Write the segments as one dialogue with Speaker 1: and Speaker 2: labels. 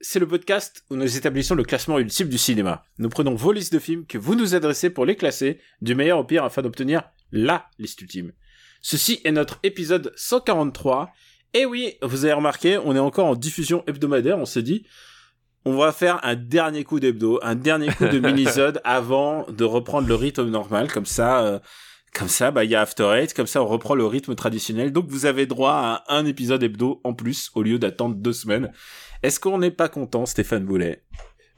Speaker 1: c'est le podcast où nous établissons le classement ultime du cinéma. Nous prenons vos listes de films que vous nous adressez pour les classer du meilleur au pire afin d'obtenir LA liste ultime. Ceci est notre épisode 143. Et oui, vous avez remarqué, on est encore en diffusion hebdomadaire, on s'est dit, on va faire un dernier coup d'hebdo, un dernier coup de mini-sode avant de reprendre le rythme normal, comme ça, euh, comme ça, bah, il y a After Eight, comme ça, on reprend le rythme traditionnel. Donc, vous avez droit à un épisode hebdo en plus, au lieu d'attendre deux semaines. Est-ce qu'on n'est pas content, Stéphane Boulet?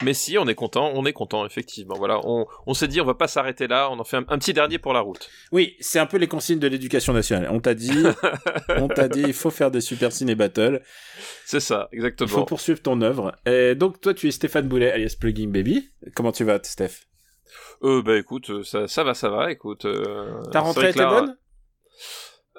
Speaker 2: Mais si, on est content, on est content, effectivement. Voilà, on, on s'est dit, on va pas s'arrêter là, on en fait un, un, petit dernier pour la route.
Speaker 1: Oui, c'est un peu les consignes de l'éducation nationale. On t'a dit, on t'a dit, il faut faire des super ciné battle.
Speaker 2: C'est ça, exactement.
Speaker 1: Il faut poursuivre ton œuvre. Et donc, toi, tu es Stéphane Boulet, alias Plugin Baby. Comment tu vas, Steph?
Speaker 2: Euh, bah, écoute, ça, ça va, ça va, écoute. Euh,
Speaker 1: Ta rentrée était bonne?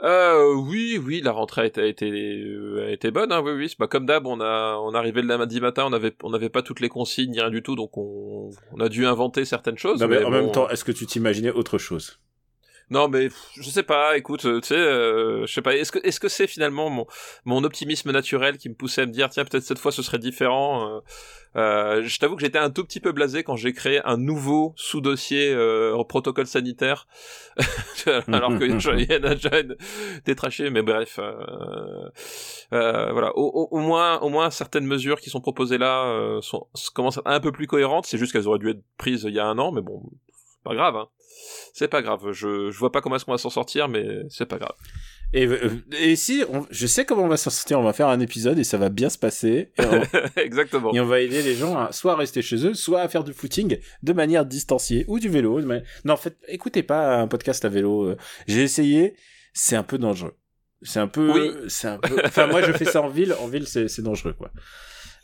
Speaker 2: Euh, oui, oui, la rentrée a été, a été, a été bonne, hein, oui, oui. Bah, comme d'hab, on a, on arrivait le lundi matin, on avait, on n'avait pas toutes les consignes, ni rien du tout, donc on, on a dû inventer certaines choses.
Speaker 1: Non, mais,
Speaker 2: mais
Speaker 1: en
Speaker 2: bon...
Speaker 1: même temps, est-ce que tu t'imaginais autre chose?
Speaker 2: Non, mais je sais pas. Écoute, tu sais, euh, je sais pas. Est-ce que est-ce que c'est finalement mon mon optimisme naturel qui me poussait à me dire tiens peut-être cette fois ce serait différent. Euh, euh, je t'avoue que j'étais un tout petit peu blasé quand j'ai créé un nouveau sous-dossier euh, au protocole sanitaire, alors qu'il y en a déjà détraché. Mais bref, euh, voilà. Au, au, au, moins, au moins certaines mesures qui sont proposées là sont commencent à être un peu plus cohérentes. C'est juste qu'elles auraient dû être prises il y a un an, mais bon, pas grave. Hein c'est pas grave. Je, je vois pas comment est-ce qu'on va s'en sortir, mais c'est pas grave.
Speaker 1: Et, et si, on, je sais comment on va s'en sortir, on va faire un épisode et ça va bien se passer. Et on,
Speaker 2: Exactement.
Speaker 1: Et on va aider les gens à soit rester chez eux, soit à faire du footing de manière distanciée ou du vélo. Mais... Non, en fait, écoutez pas un podcast à vélo. J'ai essayé, c'est un peu dangereux. C'est un peu,
Speaker 2: oui.
Speaker 1: c'est un peu. Enfin, moi, je fais ça en ville. En ville, c'est dangereux, quoi.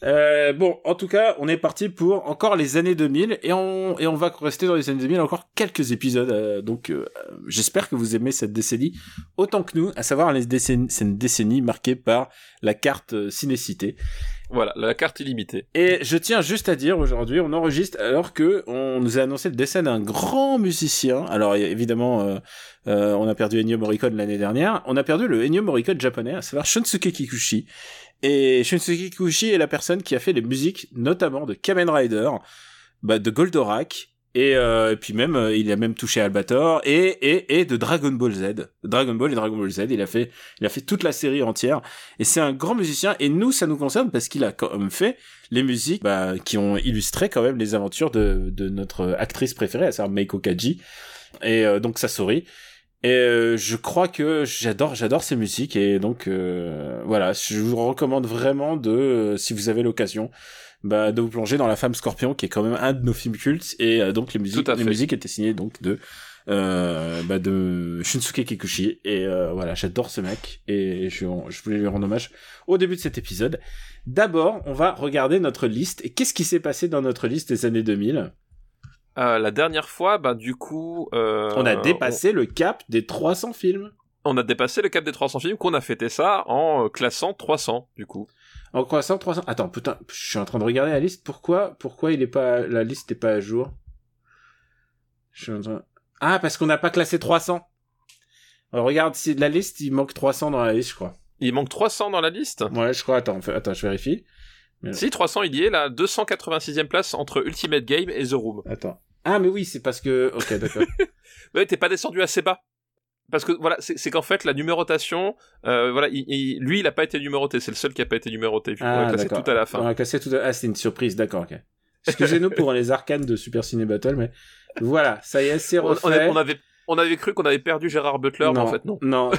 Speaker 1: Euh, bon, en tout cas, on est parti pour encore les années 2000 et on et on va rester dans les années 2000 encore quelques épisodes. Euh, donc, euh, j'espère que vous aimez cette décennie autant que nous, à savoir les décennies, c'est une décennie marquée par la carte cinécité.
Speaker 2: Voilà, la carte illimitée.
Speaker 1: Et je tiens juste à dire aujourd'hui, on enregistre alors que on nous a annoncé le décès d'un grand musicien. Alors évidemment, euh, euh, on a perdu Ennio Morricone l'année dernière. On a perdu le Ennio Morricone japonais, à savoir Shunsuke Kikuchi. Et Shunsuke Kikuchi est la personne qui a fait les musiques, notamment de Kamen Rider, bah, de Goldorak, et, euh, et puis même, euh, il a même touché Albator, et, et, et de Dragon Ball Z. Dragon Ball et Dragon Ball Z, il a fait, il a fait toute la série entière. Et c'est un grand musicien, et nous, ça nous concerne parce qu'il a quand même fait les musiques, bah, qui ont illustré quand même les aventures de, de notre actrice préférée, à savoir Meiko Kaji. Et euh, donc Sasori. Et euh, je crois que j'adore, j'adore ces musiques et donc euh, voilà, je vous recommande vraiment de, euh, si vous avez l'occasion, bah, de vous plonger dans La Femme Scorpion, qui est quand même un de nos films cultes et euh, donc les musiques, les musiques étaient signées donc de bah, de Shunsuke Kikuchi et voilà, j'adore ce mec et je, je voulais lui rendre hommage au début de cet épisode. D'abord, on va regarder notre liste et qu'est-ce qui s'est passé dans notre liste des années 2000
Speaker 2: euh, la dernière fois, bah du coup, euh,
Speaker 1: on a dépassé on... le cap des 300 films.
Speaker 2: On a dépassé le cap des 300 films, qu'on a fêté ça en euh, classant 300 du coup.
Speaker 1: En classant 300. Attends, putain, je suis en train de regarder la liste. Pourquoi, pourquoi il est pas, la liste n'est pas à jour? Je suis en train... Ah, parce qu'on n'a pas classé 300. Alors, regarde, si la liste, il manque 300 dans la liste, je crois.
Speaker 2: Il manque 300 dans la liste?
Speaker 1: Ouais, je crois. Attends, attends, je vérifie.
Speaker 2: Mais... Si 300 il y est là, 286e place entre Ultimate Game et The Room.
Speaker 1: Attends. Ah mais oui, c'est parce que OK, d'accord.
Speaker 2: ouais, t'es pas descendu assez bas. Parce que voilà, c'est qu'en fait la numérotation, euh, voilà, il, il, lui il a pas été numéroté, c'est le seul qui a pas été numéroté.
Speaker 1: Ah,
Speaker 2: on a classé tout à la fin.
Speaker 1: On a classé tout à... Ah, c'est une surprise, d'accord. Excusez-nous pour les arcanes de Super Ciné Battle, mais voilà, ça y est, c'est refait.
Speaker 2: On, on, on, avait on avait cru qu'on avait perdu Gérard Butler,
Speaker 1: non,
Speaker 2: mais en fait non.
Speaker 1: Non,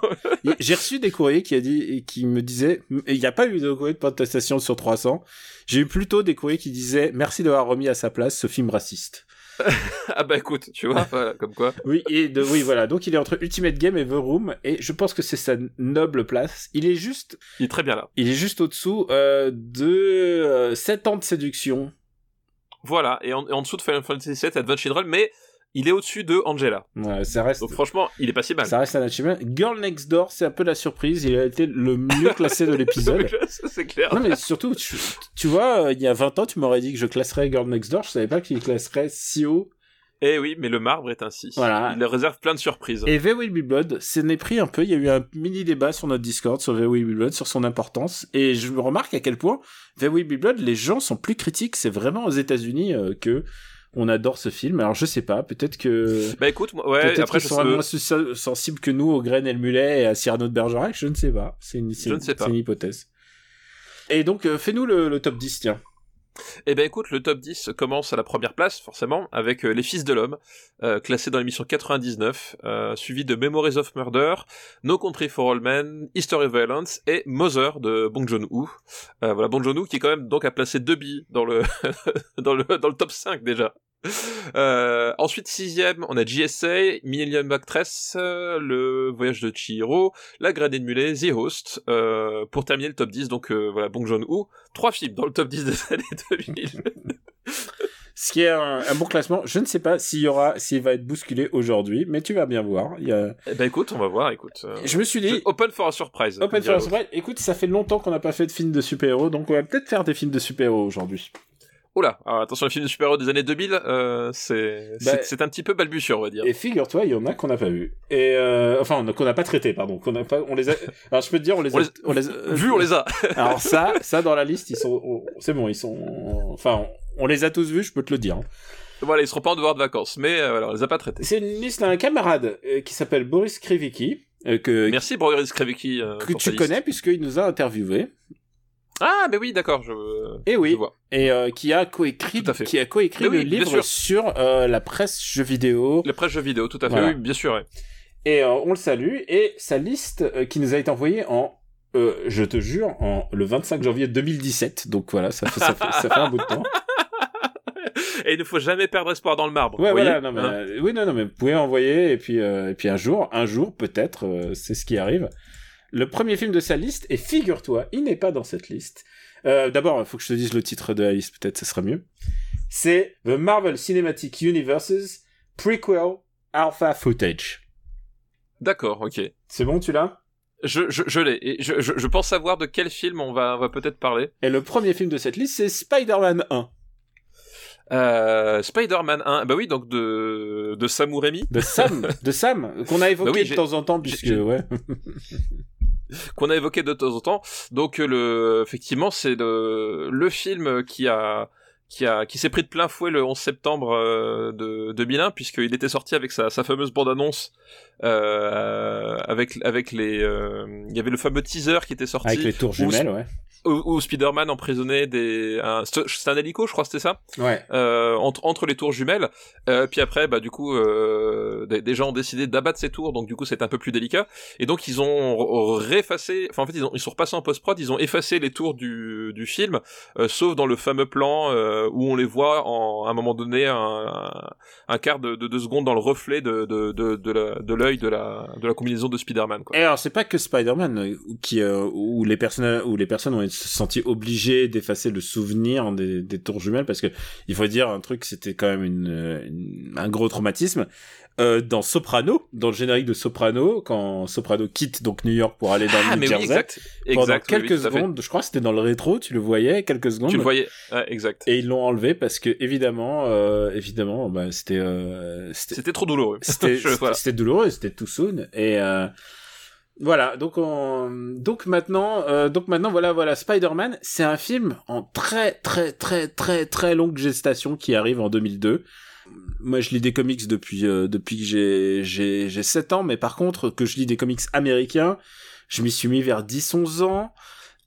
Speaker 1: j'ai reçu des courriers qui a dit qui me disaient il n'y a pas eu de courrier de protestation sur 300. J'ai eu plutôt des courriers qui disaient merci d'avoir remis à sa place ce film raciste.
Speaker 2: ah bah écoute, tu vois, voilà, comme quoi.
Speaker 1: Oui, et de, oui, voilà. Donc il est entre Ultimate Game et The Room, et je pense que c'est sa noble place. Il est juste,
Speaker 2: Il est très bien là.
Speaker 1: il est juste au-dessous euh, de euh, 7 ans de séduction.
Speaker 2: Voilà, et en, et en dessous de Final Fantasy VII Advent Children, mais il est au-dessus de Angela.
Speaker 1: Ouais, ça reste.
Speaker 2: Donc franchement, il est pas si mal.
Speaker 1: Ça reste un achievement. Girl Next Door, c'est un peu la surprise. Il a été le mieux classé de l'épisode.
Speaker 2: c'est clair.
Speaker 1: Non mais surtout, tu, tu vois, euh, il y a 20 ans, tu m'aurais dit que je classerais Girl Next Door. Je savais pas qu'il classerait si haut.
Speaker 2: Eh oui, mais le marbre est ainsi.
Speaker 1: Voilà.
Speaker 2: Il réserve plein de surprises.
Speaker 1: Et The Will Be Blood, c'est n'est pris un peu. Il y a eu un mini débat sur notre Discord sur The Will Be Blood, sur son importance. Et je me remarque à quel point The Will Be Blood, les gens sont plus critiques. C'est vraiment aux États-Unis euh, que on adore ce film. Alors je sais pas, peut-être que
Speaker 2: Bah écoute, moi- ouais,
Speaker 1: peut-être
Speaker 2: après
Speaker 1: qu'ils sont moins su- sensibles que nous au graines et le mulet et à Cyrano de Bergerac. Je ne sais pas. C'est une, c'est
Speaker 2: Je ne sais
Speaker 1: c'est
Speaker 2: pas.
Speaker 1: une hypothèse. Et donc, euh, fais-nous le, le top 10, tiens.
Speaker 2: Eh ben écoute, le top 10 commence à la première place, forcément, avec euh, Les Fils de l'Homme, euh, classé dans l'émission 99, euh, suivi de Memories of Murder, No Country for All Men, History of Violence et Mother de Bong Joon-ho. Euh, voilà, Bong Joon-ho qui quand même donc a placé deux billes dans le, dans le, dans le top 5 déjà. Euh, ensuite, sixième, on a GSA, Millennium Actress, euh, Le Voyage de Chihiro, La Gradée de Mulet, The Host, euh, pour terminer le top 10, donc voilà, Bong Joon-ho, trois films dans le top 10 des années 2000.
Speaker 1: Ce qui est un, un bon classement. Je ne sais pas s'il y aura, s'il va être bousculé aujourd'hui, mais tu vas bien voir. Il y a...
Speaker 2: Eh ben écoute, on va voir, écoute.
Speaker 1: Je me suis dit,
Speaker 2: Open for a surprise.
Speaker 1: Open for Surprise, écoute, ça fait longtemps qu'on n'a pas fait de films de super-héros, donc on va peut-être faire des films de super-héros aujourd'hui.
Speaker 2: Oula, alors attention, les films de super-héros des années 2000, euh, c'est
Speaker 1: Bah,
Speaker 2: c'est- un petit peu balbutiant, on va dire.
Speaker 1: Et figure-toi, il y en a qu'on n'a pas vu. Et euh, enfin, on a- qu'on n'a pas traité, pardon. Qu'on n'a pas, on les a. Alors je peux te dire, on les
Speaker 2: On
Speaker 1: a.
Speaker 2: les-
Speaker 1: on les a-
Speaker 2: Vu, on les a.
Speaker 1: Alors ça, ça dans la liste, ils sont. on- C'est bon, ils sont. Enfin, on, on les a tous vus, je peux te le dire. hein.
Speaker 2: voilà, ils seront pas en devoir de vacances, mais euh, voilà, on les a pas traités.
Speaker 1: C'est une liste d'un camarade euh, qui s'appelle Boris Krivicki, euh, que
Speaker 2: Merci Boris Krevicki. euh,
Speaker 1: que tu connais puisqu'il nous a interviewé.
Speaker 2: Ah, mais oui, d'accord, je.
Speaker 1: Et oui.
Speaker 2: je vois.
Speaker 1: Et euh, qui a coécrit, qui a coécrit le
Speaker 2: oui,
Speaker 1: livre sur euh, la presse jeux vidéo.
Speaker 2: La presse jeux vidéo, tout à fait,
Speaker 1: Voilà.
Speaker 2: oui, bien sûr. ouais.
Speaker 1: Et euh, on le salue. Et sa liste qui nous a été envoyée en, je te jure, en le 25 janvier 2017. Donc voilà, ça fait, ça fait, ça fait un bout de temps.
Speaker 2: Et il ne faut jamais perdre espoir dans le marbre.
Speaker 1: Ouais, voilà. Non, mais,
Speaker 2: Hein
Speaker 1: oui, non, non, mais vous pouvez envoyer. Et puis, et puis un jour, un jour, peut-être, c'est ce qui arrive. Le premier film de sa liste, et figure-toi, il n'est pas dans cette liste. Euh, D'abord, il faut que je te dise le titre de la liste, peut-être, ce sera mieux. C'est The Marvel Cinematic Universes Prequel Alpha Footage.
Speaker 2: D'accord, ok.
Speaker 1: C'est bon, tu l'as?
Speaker 2: Je, je, je l'ai. Je, je, je pense savoir de quel film on va, on va peut-être parler.
Speaker 1: Et le premier film de cette liste, c'est Spider-Man 1,
Speaker 2: Euh, Spider-Man 1, bah oui, donc de, de Sam Raimi,
Speaker 1: de Sam, de Sam, qu'on a évoqué
Speaker 2: Bah oui,
Speaker 1: de temps en temps, puisque, ouais.
Speaker 2: qu'on a évoqué de temps en temps. Donc, euh, le, effectivement, c'est le, le film qui a, qui a, qui s'est pris de plein fouet le 11 septembre euh, de 2001, puisqu'il était sorti avec sa, sa fameuse bande-annonce, euh, avec, avec les, euh, il y avait le fameux teaser qui était sorti.
Speaker 1: Avec les tours
Speaker 2: où-
Speaker 1: jumelles, ouais.
Speaker 2: où, où Spider-Man emprisonnait des, c'est un hélico, je crois, c'était ça?
Speaker 1: Ouais.
Speaker 2: entre, entre les tours jumelles. Puis après, bah du coup, des, des gens ont décidé d'abattre ces tours, donc du coup c'est un peu plus délicat. Et donc ils ont réeffacé, enfin en fait ils, ont, ils sont repassés en post-prod, ils ont effacé les tours du, du film, sauf dans le fameux plan euh, où on les voit en, à un moment donné un, quart de, de deux secondes dans le reflet de, de, de, l'œil de la, de la combinaison de Spider-Man.
Speaker 1: Et alors, c'est pas que Spider-Man euh, qui, euh, où les personnes, où les personnes ont été senties obligées d'effacer le souvenir des, tours jumelles parce que il faut dire un truc, c'était quand même un gros traumatisme. Euh, dans Soprano, dans le générique de Soprano, quand Soprano quitte donc New York pour aller dans
Speaker 2: Ah
Speaker 1: le New
Speaker 2: oui,
Speaker 1: Jersey,
Speaker 2: exact,
Speaker 1: pendant
Speaker 2: exact. oui, oui,
Speaker 1: quelques
Speaker 2: tout
Speaker 1: secondes, je crois que c'était dans le rétro, tu le voyais quelques secondes.
Speaker 2: Tu le voyais, ouais, exact.
Speaker 1: Et ils l'ont enlevé parce que évidemment, euh, évidemment, bah, c'était, euh, c'était,
Speaker 2: trop douloureux.
Speaker 1: c'était
Speaker 2: voilà.
Speaker 1: douloureux, c'était too soon et euh, voilà. Donc on, donc maintenant, euh, donc maintenant voilà voilà Spider-Man, c'est un film en très très très très très longue gestation qui arrive en 2002. Moi, je lis des comics depuis euh, depuis que j'ai j'ai j'ai 7 ans, mais par contre que je lis des comics américains, je m'y suis mis vers 10-11 ans.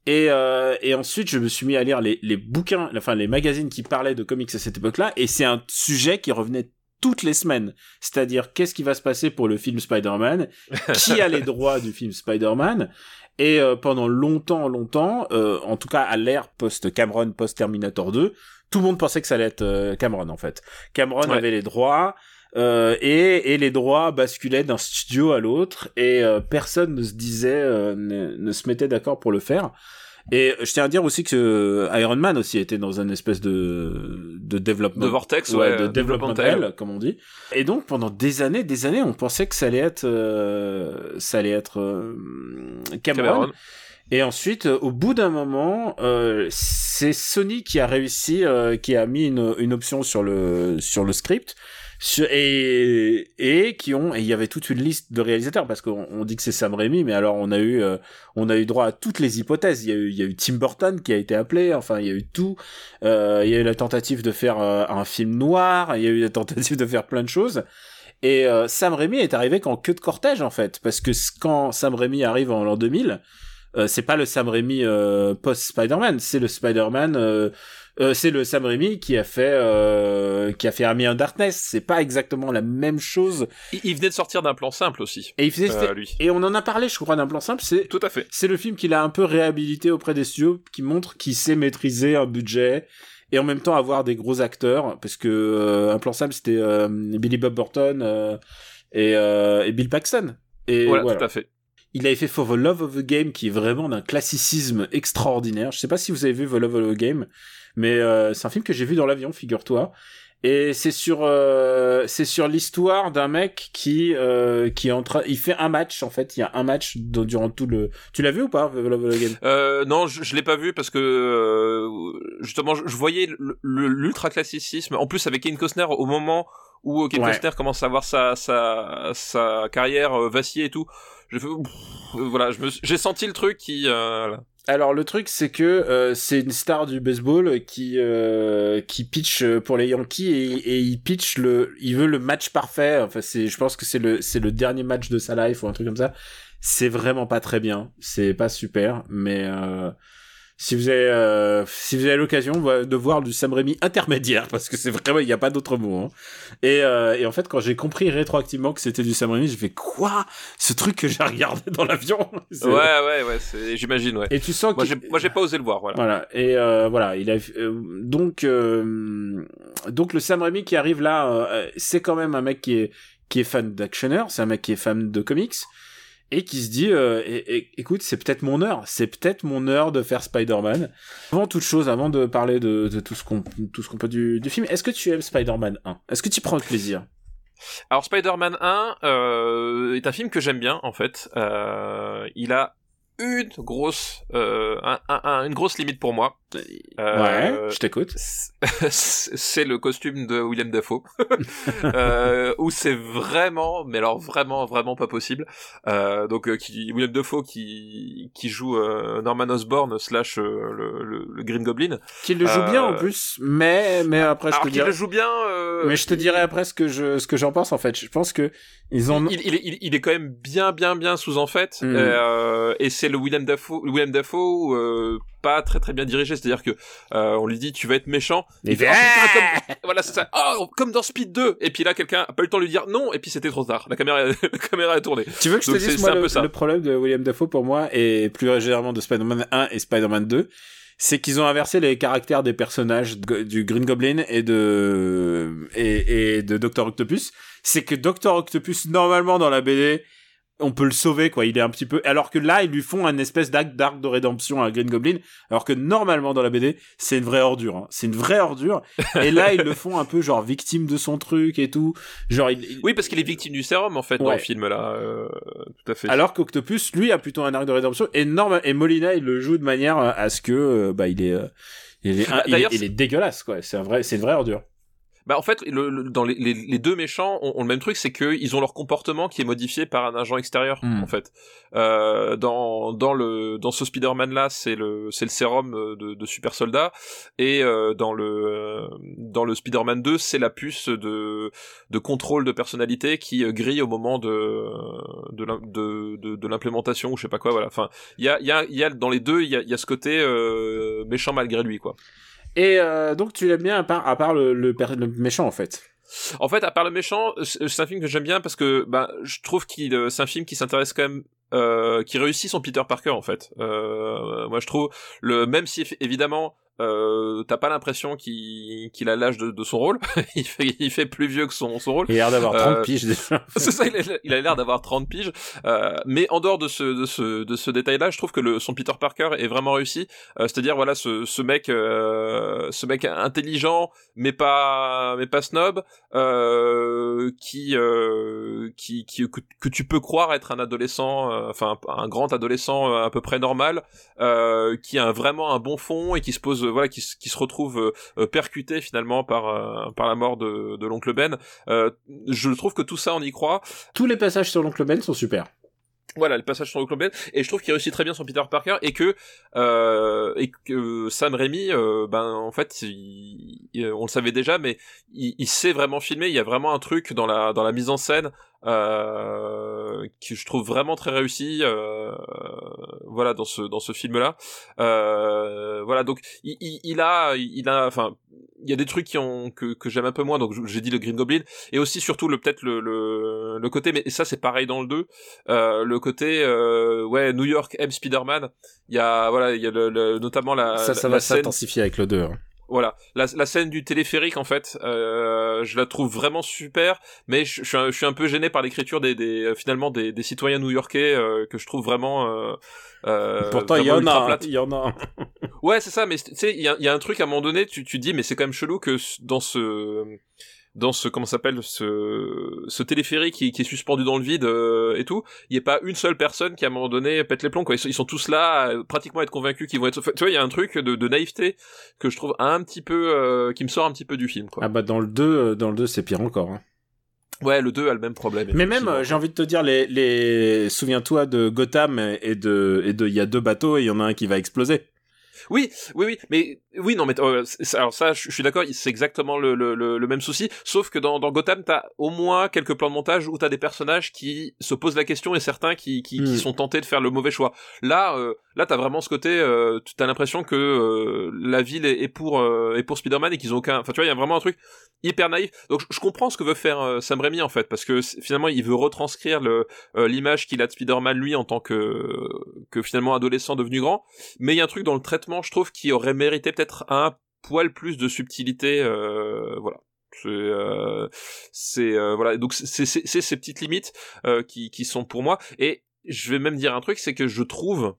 Speaker 1: Et, euh, et ensuite, je me suis mis à lire les, les bouquins, enfin les magazines qui parlaient de comics à cette époque-là, et c'est un sujet qui revenait toutes les semaines. C'est-à-dire, qu'est-ce qui va se passer pour le film Spider-Man? Qui a les droits du film Spider-Man? Et euh, pendant longtemps, longtemps, euh, en tout cas à l'ère post-Cameron, post-Terminator 2, tout le monde pensait que ça allait être euh, Cameron, en fait. Cameron
Speaker 2: Ouais.
Speaker 1: avait les droits, euh, et, et les droits basculaient d'un studio à l'autre, et euh, personne ne se disait, euh, ne, ne se mettait d'accord pour le faire. Et je tiens à dire aussi que euh, Iron Man aussi était dans une espèce de de développement
Speaker 2: De vortex,
Speaker 1: ouais,
Speaker 2: ouais,
Speaker 1: de
Speaker 2: euh,
Speaker 1: développement comme on dit. Et donc pendant des années, des années, on pensait que ça allait être euh, ça allait être Cameron.
Speaker 2: Cameron.
Speaker 1: Et ensuite, euh, au bout d'un moment, euh, c'est Sony qui a réussi, euh, qui a mis une, une option sur le sur le script, sur- et et qui ont, et il y avait toute une liste de réalisateurs parce qu'on on dit que c'est Sam Raimi, mais alors on a eu euh, on a eu droit à toutes les hypothèses. Il y a eu il y a eu Tim Burton qui a été appelé, enfin il y a eu tout. Euh, il y a eu la tentative de faire euh, un film noir, il y a eu la tentative de faire plein de choses. Et Sam Raimi est arrivé qu'en queue de cortège en fait, parce que quand Sam Raimi arrive en l'an 2000, euh, c'est pas le Sam Raimi euh, post Spider-Man, c'est le Spider-Man, euh, euh, c'est le Sam Raimi qui a fait euh, qui a fait Army in Darkness. C'est pas exactement la même chose.
Speaker 2: Il, il venait de sortir d'un plan simple aussi,
Speaker 1: Et il faisait
Speaker 2: lui.
Speaker 1: et on en a parlé, je crois, d'un plan simple. C'est
Speaker 2: Tout à fait.
Speaker 1: c'est le film qu'il a un peu réhabilité auprès des studios, qui montre qu'il sait maîtriser un budget et en même temps avoir des gros acteurs, parce que euh, un plan simple c'était euh, Billy Bob Thornton euh, et, euh, et Bill Paxton. Et
Speaker 2: Voilà,
Speaker 1: voilà.
Speaker 2: tout à fait.
Speaker 1: Il avait fait For the Love of the Game, qui est vraiment d'un classicisme extraordinaire. Je sais pas si vous avez vu The Love of the Game, mais euh, c'est un film que j'ai vu dans l'avion, figure-toi. Et c'est sur euh, c'est sur l'histoire d'un mec qui euh, qui est en train il fait un match en fait il y a un match de- durant tout le tu l'as vu ou pas The Love of the Game?
Speaker 2: Euh, non, je, je l'ai pas vu parce que euh, justement, je, je voyais l'ultra classicisme. En plus, avec Kevin Costner, au moment où Kevin
Speaker 1: Ouais.
Speaker 2: Costner commence à voir sa sa sa carrière euh, vaciller et tout, je euh, voilà, je me, j'ai senti le truc qui. euh.
Speaker 1: Alors le truc c'est que euh, c'est une star du baseball qui euh, qui pitch pour les Yankees et, et il pitch le il veut le match parfait. Enfin c'est je pense que c'est le c'est le dernier match de sa life ou un truc comme ça. C'est vraiment pas très bien, c'est pas super mais euh, si vous avez euh, si vous avez l'occasion de voir du Sam Raimi intermédiaire parce que c'est vraiment il y a pas d'autre mot hein. et euh, et en fait quand j'ai compris rétroactivement que c'était du Sam Raimi, j'ai fait quoi? Ce truc que j'ai regardé dans l'avion?
Speaker 2: Ouais, ouais, ouais, j'imagine, ouais.
Speaker 1: Et tu sens
Speaker 2: j'ai, moi, j'ai pas osé le voir, voilà.
Speaker 1: voilà et euh, voilà il a euh, donc euh, donc le Sam Raimi qui arrive là euh, c'est quand même un mec qui est qui est fan d'actionneur c'est un mec qui est fan de comics et qui se dit euh, écoute c'est peut-être mon heure c'est peut-être mon heure de faire Spider-Man avant toute chose avant de parler de, tout ce qu'on tout ce qu'on peut du, film est-ce que tu aimes Spider-Man 1 est-ce que tu prends le plaisir?
Speaker 2: Alors Spider-Man 1 euh, est un film que j'aime bien en fait. Euh, il a une grosse, euh, un- une grosse limite pour moi. Euh,
Speaker 1: ouais je t'écoute.
Speaker 2: c'est le costume de William Dafoe. Euh, où c'est vraiment mais alors vraiment vraiment pas possible. Euh, donc euh, qui, William Dafoe qui qui joue euh, Norman Osborn slash euh, le, le, le Green Goblin.
Speaker 1: Qu'il le joue bien
Speaker 2: Euh,
Speaker 1: en plus mais mais après je
Speaker 2: alors
Speaker 1: te
Speaker 2: qu'il
Speaker 1: dirai
Speaker 2: le joue bien euh,
Speaker 1: mais je te dirai après ce que je ce que j'en pense en fait. Je pense que ils ont
Speaker 2: il, il, il, il est quand même bien bien bien sous en fait
Speaker 1: Mm.
Speaker 2: euh, et c'est le William Dafoe William Dafoe euh, pas très très bien dirigé c'est à dire que euh, on lui dit tu vas être méchant
Speaker 1: Il
Speaker 2: fait, Ah, putain, comme- voilà c'est ça oh comme dans Speed 2 et puis là quelqu'un a pas eu le temps de lui dire non et puis c'était trop tard la caméra la caméra a tourné
Speaker 1: Tu veux que je te
Speaker 2: Donc,
Speaker 1: dise,
Speaker 2: c'est-
Speaker 1: moi, le,
Speaker 2: peu ça.
Speaker 1: le problème de William Dafoe pour moi, et plus généralement de Spider-Man 1 et Spider-Man 2, c'est qu'ils ont inversé les caractères des personnages du Green Goblin et de, et, et de Dr. Octopus. C'est que Dr. Octopus, normalement, dans la BD, on peut le sauver, quoi. Il est un petit peu, alors que là, ils lui font un espèce d'acte d'arc de rédemption à Green Goblin, alors que normalement, dans la BD, c'est une vraie ordure, hein. C'est une vraie ordure. Et là, ils le font un peu, genre, victime de son truc et tout. Genre, il, il-
Speaker 2: oui parce qu'il est victime du sérum en fait dans le film là euh, tout à fait
Speaker 1: alors qu'Octopus, lui, a plutôt un arc de rédemption et, normal, et Molina, il le joue de manière euh, à ce que, euh, bah, il est, euh, il est, il, est, il est dégueulasse, quoi. C'est un vrai, c'est une vraie ordure.
Speaker 2: Bah en fait, le, le- dans les, les, les deux méchants ont, ont le même truc, c'est qu'ils ont leur comportement qui est modifié par un agent extérieur
Speaker 1: Mm.
Speaker 2: en fait. Euh, dans dans le dans ce Spider-Man là, c'est le c'est le sérum euh, de, de super soldat et euh, dans le euh, dans le Spider-Man 2, c'est la puce de de contrôle de personnalité qui euh, grille au moment de de de, de, de l'implémentation ou je sais pas quoi. Voilà. Enfin, il y a il y a y a dans les deux, il y a y a ce côté euh, méchant malgré lui quoi.
Speaker 1: Et euh, donc, tu l'aimes bien à part, à part le, le, le méchant, en fait.
Speaker 2: En fait, à part le méchant, c'est un film que j'aime bien parce que ben je trouve qu'il euh, c'est un film qui s'intéresse quand même euh, qui réussit son Peter Parker en fait. Euh, moi je trouve le même si évidemment euh, t'as pas l'impression qu'il a l'âge de, de, son rôle. il, fait, il fait plus vieux que son, son rôle.
Speaker 1: Il a l'air d'avoir 30 euh, piges déjà.
Speaker 2: c'est ça, il a l'air d'avoir 30 piges. Euh, mais en dehors de ce, de ce, de ce détail-là, je trouve que le, son Peter Parker est vraiment réussi. Euh, c'est-à-dire, voilà, ce, ce mec, euh, ce mec intelligent, mais pas, mais pas snob, qui, qui, qui que, que, tu peux croire être un adolescent, enfin un grand adolescent à peu près normal, qui a vraiment un bon fond et qui se pose voilà qui, qui se retrouve euh, percuté finalement par euh, par la mort de, de l'oncle Ben. Euh, je trouve que tout ça on y croit.
Speaker 1: Tous les passages sur l'oncle Ben sont super
Speaker 2: voilà le passage sur l'oncle Ben et je trouve qu'il réussit très bien son Peter Parker et que euh, et que Sam Raimi ben en fait on le savait déjà mais il, il, sait vraiment filmer il y a vraiment un truc dans la dans la mise en scène euh, que je trouve vraiment très réussi euh, voilà dans ce dans ce film là euh, voilà donc il, il, il, a il a enfin il y a des trucs qui ont que, que j'aime un peu moins donc j'ai dit le Green Goblin et aussi surtout le peut-être le, le, le côté mais ça c'est pareil dans le 2 euh, le côté euh, ouais New York M. Spider-Man il y a voilà il y a le, notamment la
Speaker 1: ça ça
Speaker 2: la
Speaker 1: va s'intensifier avec le 2 hein
Speaker 2: voilà. La, la, scène du téléphérique en fait euh, je la trouve vraiment super mais je, je, suis, un, peu gêné par l'écriture des, des euh, finalement des, des, citoyens new-yorkais euh, que je trouve vraiment euh,
Speaker 1: euh pourtant il y en a il y en a
Speaker 2: ouais c'est ça mais tu sais il y a, y a, un truc à un moment donné tu tu dis mais c'est quand même chelou que dans ce dans ce comment s'appelle ce ce téléphérique qui, qui, est suspendu dans le vide euh, et tout il y a pas une seule personne qui à un moment donné pète les plombs quoi ils sont, tous là à pratiquement être convaincus qu'ils vont être tu vois il y a un truc de, de, naïveté que je trouve un petit peu euh, qui me sort un petit peu du film quoi
Speaker 1: ah bah dans le 2 euh, dans le 2 c'est pire encore hein.
Speaker 2: Ouais, le 2 a le même problème.
Speaker 1: Mais même, j'ai envie de te dire, les, les... souviens-toi de Gotham et de, et de, il y a deux bateaux et il y en a un qui va exploser.
Speaker 2: Oui, oui, oui, mais oui, non, mais euh, alors ça, je suis d'accord, c'est exactement le, le, le, même souci, sauf que dans, dans Gotham, t'as au moins quelques plans de montage où t'as des personnages qui se posent la question et certains qui, qui, qui hmm. sont tentés de faire le mauvais choix. Là, euh, là, t'as vraiment ce côté, euh, t'as l'impression que euh, la ville est, pour euh, est pour Spider-Man et qu'ils ont aucun, enfin, tu vois, il y a vraiment un truc hyper naïf. Donc, je, comprends ce que veut faire Sam Raimi en fait, parce que finalement, il veut retranscrire le l'image qu'il a de Spider-Man lui en tant que que finalement adolescent devenu grand, mais il y a un truc dans le traitement, je trouve, qui aurait mérité peut-être un poil plus de subtilité, euh, voilà. C'est, euh, euh, voilà. Donc c'est ces petites limites qui qui sont pour moi. Et je vais même dire un truc, c'est que je trouve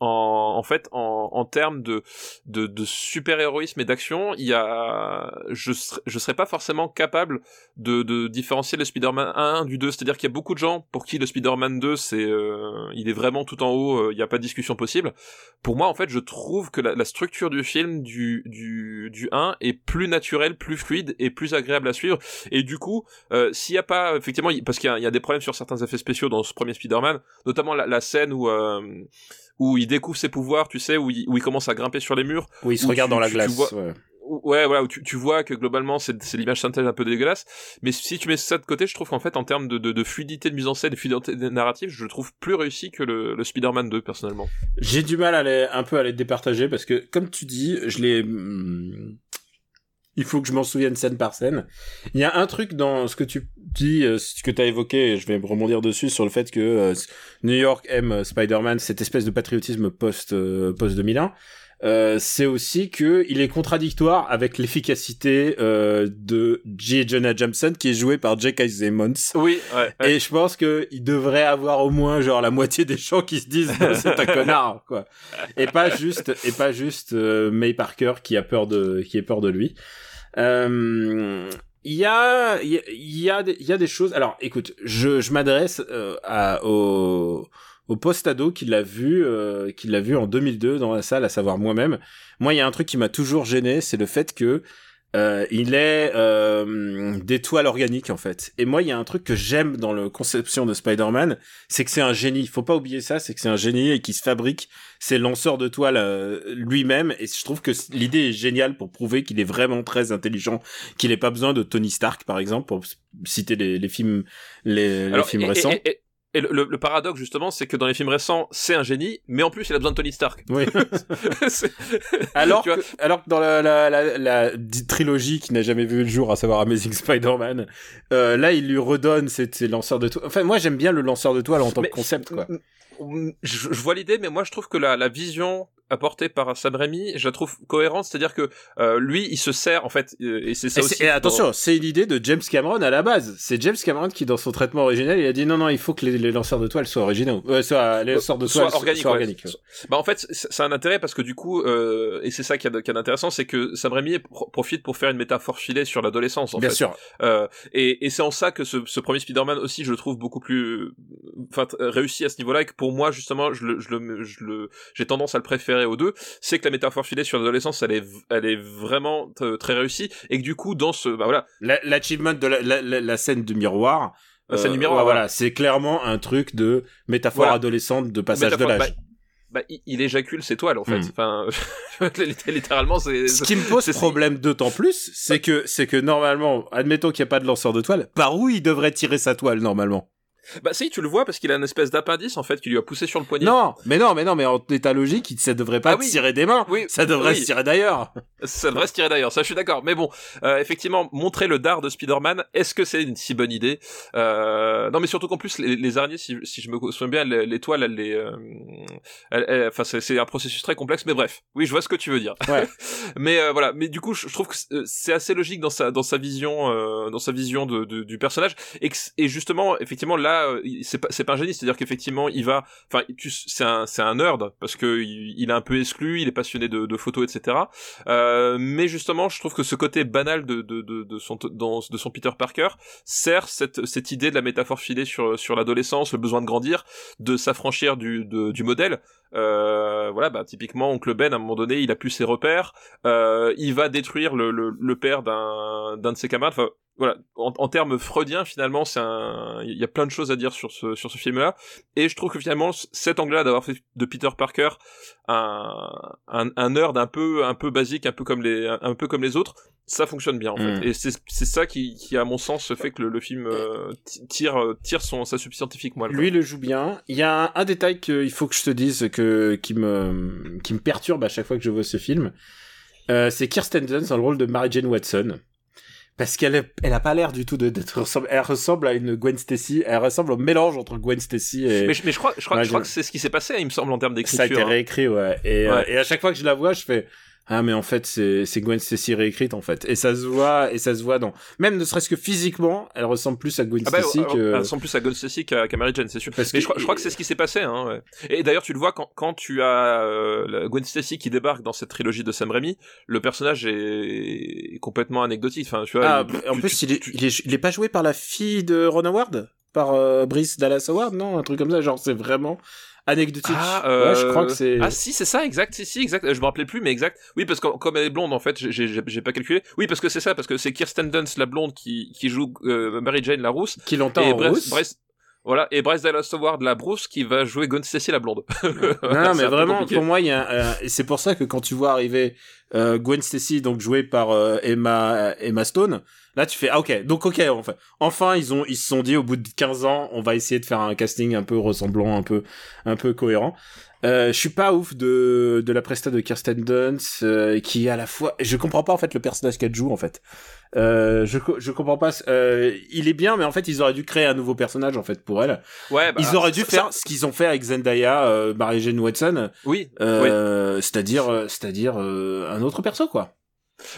Speaker 2: en, en fait en, en termes de, de, de super héroïsme et d'action il y a je serais, je serais pas forcément capable de, de différencier le Spider-Man 1 du 2 c'est-à-dire qu'il y a beaucoup de gens pour qui le Spider-Man 2 c'est euh, il est vraiment tout en haut euh, il n'y a pas de discussion possible. Pour moi en fait je trouve que la, la structure du film du, du, du 1 est plus naturelle plus fluide et plus agréable à suivre. Et du coup euh, s'il y a pas effectivement parce qu'il y, y, a des problèmes sur certains effets spéciaux dans ce premier Spider-Man notamment la, la scène où euh, où il découvre ses pouvoirs, tu sais, où il, où il commence à grimper sur les murs.
Speaker 1: Où il se regarde dans la glace.
Speaker 2: ouais. ouais. voilà, où tu, tu vois que globalement c'est, c'est l'image synthèse un peu dégueulasse. Mais si tu mets ça de côté, je trouve qu'en fait en termes de, de, de, fluidité de mise en scène, de fluidité narrative, je le trouve plus réussi que le, le Spider-Man 2 personnellement.
Speaker 1: J'ai du mal à les, un peu à les départager parce que comme tu dis, je l'ai hmm, il faut que je m'en souvienne scène par scène. Il y a un truc dans ce que tu dis, euh, ce que tu as évoqué, et je vais rebondir dessus sur le fait que euh, New York aime euh, Spider-Man, cette espèce de patriotisme post post 2001. Euh, c'est aussi que il est contradictoire avec l'efficacité euh, de J. Jonah Jameson qui est joué par J.K. Simmons.
Speaker 2: Oui, ouais,
Speaker 1: Et je pense que il devrait avoir au moins genre la moitié des gens qui se disent c'est un connard quoi. Et pas juste et pas juste May Parker qui a peur de qui est peur de lui. Euh, il y a il y a il y a des choses alors écoute je je m'adresse euh, à au au post-ado qui l'a vu euh, qui l'a vu en 2002 dans la salle à savoir moi-même moi il y a un truc qui m'a toujours gêné c'est le fait que euh, il est euh, des toiles organiques en fait. Et moi, il y a un truc que j'aime dans la conception de Spider-Man, c'est que c'est un génie. Il faut pas oublier ça, c'est que c'est un génie et qui se fabrique ses lanceurs de toiles euh, lui-même. Et je trouve que l'idée est géniale pour prouver qu'il est vraiment très intelligent, qu'il n'ait pas besoin de Tony Stark par exemple pour citer les, les films les, les films récents.
Speaker 2: Et, Et le, le- le paradoxe justement, c'est que dans les films récents, c'est un génie, mais en plus il a besoin de Tony Stark.
Speaker 1: Oui. Alors, que, alors que dans la, la, la, la trilogie qui n'a jamais vu le jour, à savoir Amazing Spider-Man, euh, là, il lui redonne ses, ses lanceurs de toile. Enfin, moi, j'aime bien le lanceur de toile en tant
Speaker 2: Mais-
Speaker 1: que concept, quoi.
Speaker 2: je, je vois l'idée, mais moi je trouve que la, la vision apportée par Sam Raimi, je la trouve cohérente, c'est-à-dire que euh, lui, il se sert en fait, euh, et c'est ça
Speaker 1: Et,
Speaker 2: aussi.
Speaker 1: et attention, c'est une idée de James Cameron à la base. C'est James Cameron qui, dans son traitement original, il a dit non, non, il faut que les, les lanceurs de toile soient originaux. Euh, soient, les lanceurs de
Speaker 2: soit
Speaker 1: toile soient-
Speaker 2: organique,
Speaker 1: soient
Speaker 2: ouais.
Speaker 1: organiques. ouais.
Speaker 2: Bah en fait, c'est un intérêt parce que du coup, euh, et c'est ça qui est qui est intéressant, c'est que Sam Raimi pro- profite pour faire une métaphore filée sur l'adolescence. En
Speaker 1: Bien
Speaker 2: fait.
Speaker 1: sûr.
Speaker 2: Euh, et et c'est en ça que ce, ce premier Spider-Man aussi, je le trouve beaucoup plus, enfin réussi à ce niveau-là, et que pour moi justement, je le, je le, je le, j'ai tendance à le préférer aux deux. C'est que la métaphore filée sur l'adolescence, elle est, vraiment très réussie, et que du coup, dans ce, bah voilà,
Speaker 1: La- L'achievement de la, scène du miroir.
Speaker 2: Scène du
Speaker 1: euh,
Speaker 2: miroir, voilà.
Speaker 1: c'est clairement un truc de métaphore adolescente de passage de l'âge.
Speaker 2: bah, bah, il, éjacule ses toiles en fait.
Speaker 1: Hmm.
Speaker 2: Enfin, littéralement, c'est.
Speaker 1: Ce qui me pose problème d'autant plus, c'est que c'est que normalement, admettons qu'il n'y a pas de lanceur de toile, par où il devrait tirer sa toile normalement
Speaker 2: Bah si, tu le vois parce qu'il a une espèce d'appendice en fait qui lui a poussé sur le poignet.
Speaker 1: Non, mais non, mais non, mais en état logique, ça devrait pas
Speaker 2: Ah oui.
Speaker 1: tirer des mains,
Speaker 2: Oui,
Speaker 1: ça devrait
Speaker 2: oui.
Speaker 1: se tirer d'ailleurs.
Speaker 2: Ça devrait se tirer d'ailleurs, ça je suis d'accord. Mais bon, euh, effectivement, montrer le dard de Spider-Man, est-ce que c'est une si bonne idée? Euh, Non, mais surtout qu'en plus, les, les araignées, si, si je me souviens bien, toiles, elles les, euh, enfin, c'est un processus très complexe. Mais bref, oui, je vois ce que tu veux dire.
Speaker 1: Ouais.
Speaker 2: mais euh, voilà, mais du coup, je, trouve que c'est- c'est assez logique dans sa dans sa vision, euh, dans sa vision de, de- du personnage. Et, que et justement, effectivement, là, euh, c'est pas c'est pas un génie, c'est-à-dire qu'effectivement, il va, enfin, c'est un c'est un nerd parce que il, est un peu exclu, il est passionné de, de photos, etc. Euh, mais justement, je trouve que ce côté banal de, de, de, de son, de son Peter Parker sert cette, cette idée de la métaphore filée sur, sur l'adolescence, le besoin de grandir, de s'affranchir du, du modèle. Euh, voilà, bah, typiquement, Oncle Ben, à un moment donné, il a plus ses repères, euh, il va détruire le, le, le père d'un, de ses camarades. Enfin, voilà, en, en termes freudiens, finalement, c'est il y a plein de choses à dire sur ce, sur ce film-là. Et je trouve que finalement, cet angle-là d'avoir fait de Peter Parker un, un, un nerd un peu, un peu basique, un peu comme les, un peu comme les autres, ça fonctionne bien en
Speaker 1: Mm.
Speaker 2: fait. Et c'est, c'est ça qui, qui, à mon sens, fait que le, le film euh, ti- tire, euh, tire son, sa substance scientifique, moi.
Speaker 1: Lui il le joue bien. Il y a un, un détail qu'il faut que je te dise que qui me qui me perturbe à chaque fois que je vois ce film. Euh, c'est Kirsten Dunst dans le rôle de Mary Jane Watson. Parce qu'elle est- elle a pas l'air du tout de- d'être ressemble. Elle ressemble à une Gwen Stacy. Elle ressemble au mélange entre Gwen Stacy et.
Speaker 2: Mais, je- mais je crois, je crois,
Speaker 1: Ouais,
Speaker 2: je crois
Speaker 1: je-
Speaker 2: que c'est ce qui s'est passé, il me semble, en termes
Speaker 1: ça a été
Speaker 2: d'écriture. hein.
Speaker 1: réécrit, ouais. Et, euh,
Speaker 2: Ouais.
Speaker 1: et à chaque fois que je la vois, je fais ah mais en fait c'est c'est Gwen Stacy réécrite en fait. Et ça se voit et ça se voit dans même ne serait-ce que physiquement, elle ressemble plus à Gwen
Speaker 2: Ah bah,
Speaker 1: Stacy
Speaker 2: euh,
Speaker 1: que.
Speaker 2: elles sont plus à Ghost Stacy qu'à qu'à Mary Jane, c'est sûr.
Speaker 1: Parce
Speaker 2: Mais
Speaker 1: que-
Speaker 2: je, crois, je crois que c'est ce qui s'est passé. Hein, ouais. Et d'ailleurs, tu le vois quand, quand tu as euh, Gwen Stacy qui débarque dans cette trilogie de Sam Raimi, le personnage est, est complètement anecdotique. Enfin, tu vois.
Speaker 1: Ah,
Speaker 2: il-
Speaker 1: en
Speaker 2: tu-
Speaker 1: plus,
Speaker 2: tu-
Speaker 1: il, est,
Speaker 2: tu-
Speaker 1: il, est, il est pas joué par la fille de Ron Howard? Par euh, Brice Dallas Howard Non, un truc comme ça, genre c'est vraiment anecdotique.
Speaker 2: Ah,
Speaker 1: ouais, je
Speaker 2: euh,
Speaker 1: crois que c'est...
Speaker 2: Ah si, c'est ça, exact, si, si, exact. Je me rappelais plus, mais exact. Oui, parce que comme elle est blonde, en fait, j'ai- j'ai j'ai pas calculé. Oui, parce que c'est ça, parce que c'est Kirsten Dunst, la blonde, qui, qui joue euh, Mary Jane, la rousse,
Speaker 1: Qui l'entend en rousse.
Speaker 2: Voilà, et Bryce Dallas Howard, la brousse, qui va jouer Gwen Stacy, la blonde.
Speaker 1: Non, mais vraiment,
Speaker 2: compliqué.
Speaker 1: pour moi, il y a euh, et c'est pour ça que quand tu vois arriver euh, Gwen Stacy, donc jouée par euh, Emma Emma Stone, là tu fais ah ok, donc ok, enfin, enfin ils ont ils se sont dit au bout de 15 ans, on va essayer de faire un casting un peu ressemblant, un peu un peu cohérent. Euh, je suis pas ouf de de la presta de Kirsten Dunst euh, qui est à la fois je comprends pas en fait le personnage qu'elle joue en fait. Euh, je je comprends pas euh, il est bien mais en fait ils auraient dû créer un nouveau personnage en fait pour elle.
Speaker 2: Ouais, bah,
Speaker 1: Ils auraient dû
Speaker 2: ça-
Speaker 1: faire ce qu'ils ont fait avec Zendaya, euh, Mary Jane Watson,
Speaker 2: Oui,
Speaker 1: euh, c'est-à-dire, c'est-à-dire euh, un autre perso quoi.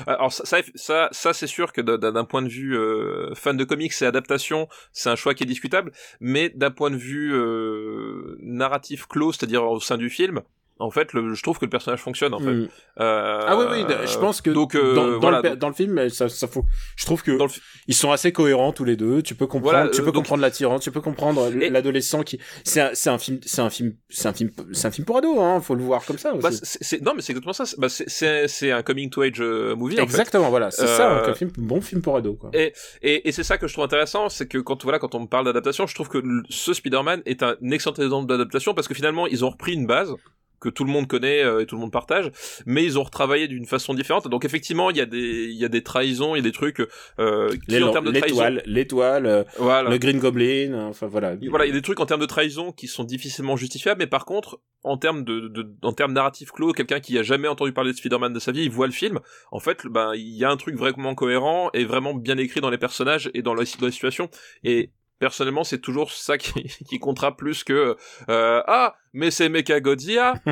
Speaker 2: Alors ça, ça, ça, c'est sûr que d'un d'un point de vue euh, fan de comics et adaptation, c'est un choix qui est discutable. Mais d'un point de vue euh, narratif clos, c'est-à-dire au sein du film, en fait, le, je trouve que le personnage fonctionne. En fait.
Speaker 1: Mm.
Speaker 2: Euh,
Speaker 1: Ah oui oui, je pense que
Speaker 2: donc euh,
Speaker 1: dans, dans
Speaker 2: voilà,
Speaker 1: le,
Speaker 2: donc-
Speaker 1: dans le film, ça, ça faut. Je trouve que
Speaker 2: fi-
Speaker 1: ils sont assez cohérents tous les deux. Tu peux comprendre,
Speaker 2: Voilà,
Speaker 1: tu peux
Speaker 2: donc-
Speaker 1: comprendre l'attirance, tu peux comprendre l'adolescent qui. C'est un, c'est un film, c'est un film, c'est un film, c'est un film pour ados. Hein, faut le voir comme ça aussi.
Speaker 2: bah, c'est- c'est- non, mais c'est exactement ça. C'est- Bah, c'est- c'est c'est un coming to age euh, movie. En fait.
Speaker 1: Exactement, voilà, c'est ça,
Speaker 2: Euh,
Speaker 1: un film, bon film pour ados quoi.
Speaker 2: Et, et, et c'est ça que je trouve intéressant, c'est que quand voilà, quand on me parle d'adaptation, je trouve que ce Spider-Man est un excellent exemple d'adaptation parce que finalement ils ont repris une base que tout le monde connaît euh, et tout le monde partage, mais ils ont retravaillé d'une façon différente. Donc effectivement, il y a des il y a des trahisons, il y a des trucs euh, qui
Speaker 1: Les-
Speaker 2: en termes de trahison,
Speaker 1: L'étoile, l'étoile, euh,
Speaker 2: voilà.
Speaker 1: le Green Goblin, euh, enfin voilà.
Speaker 2: Voilà, il y a des trucs en termes de trahison qui sont difficilement justifiables, mais par contre, en termes de, de en termes narratifs clos, quelqu'un qui a jamais entendu parler de Spider-Man de sa vie, il voit le film. En fait, ben il y a un truc vraiment cohérent et vraiment bien écrit dans les personnages et dans la, dans la situation. Et personnellement, c'est toujours ça qui, qui comptera plus que euh, ah, mais c'est Mecha Godzilla.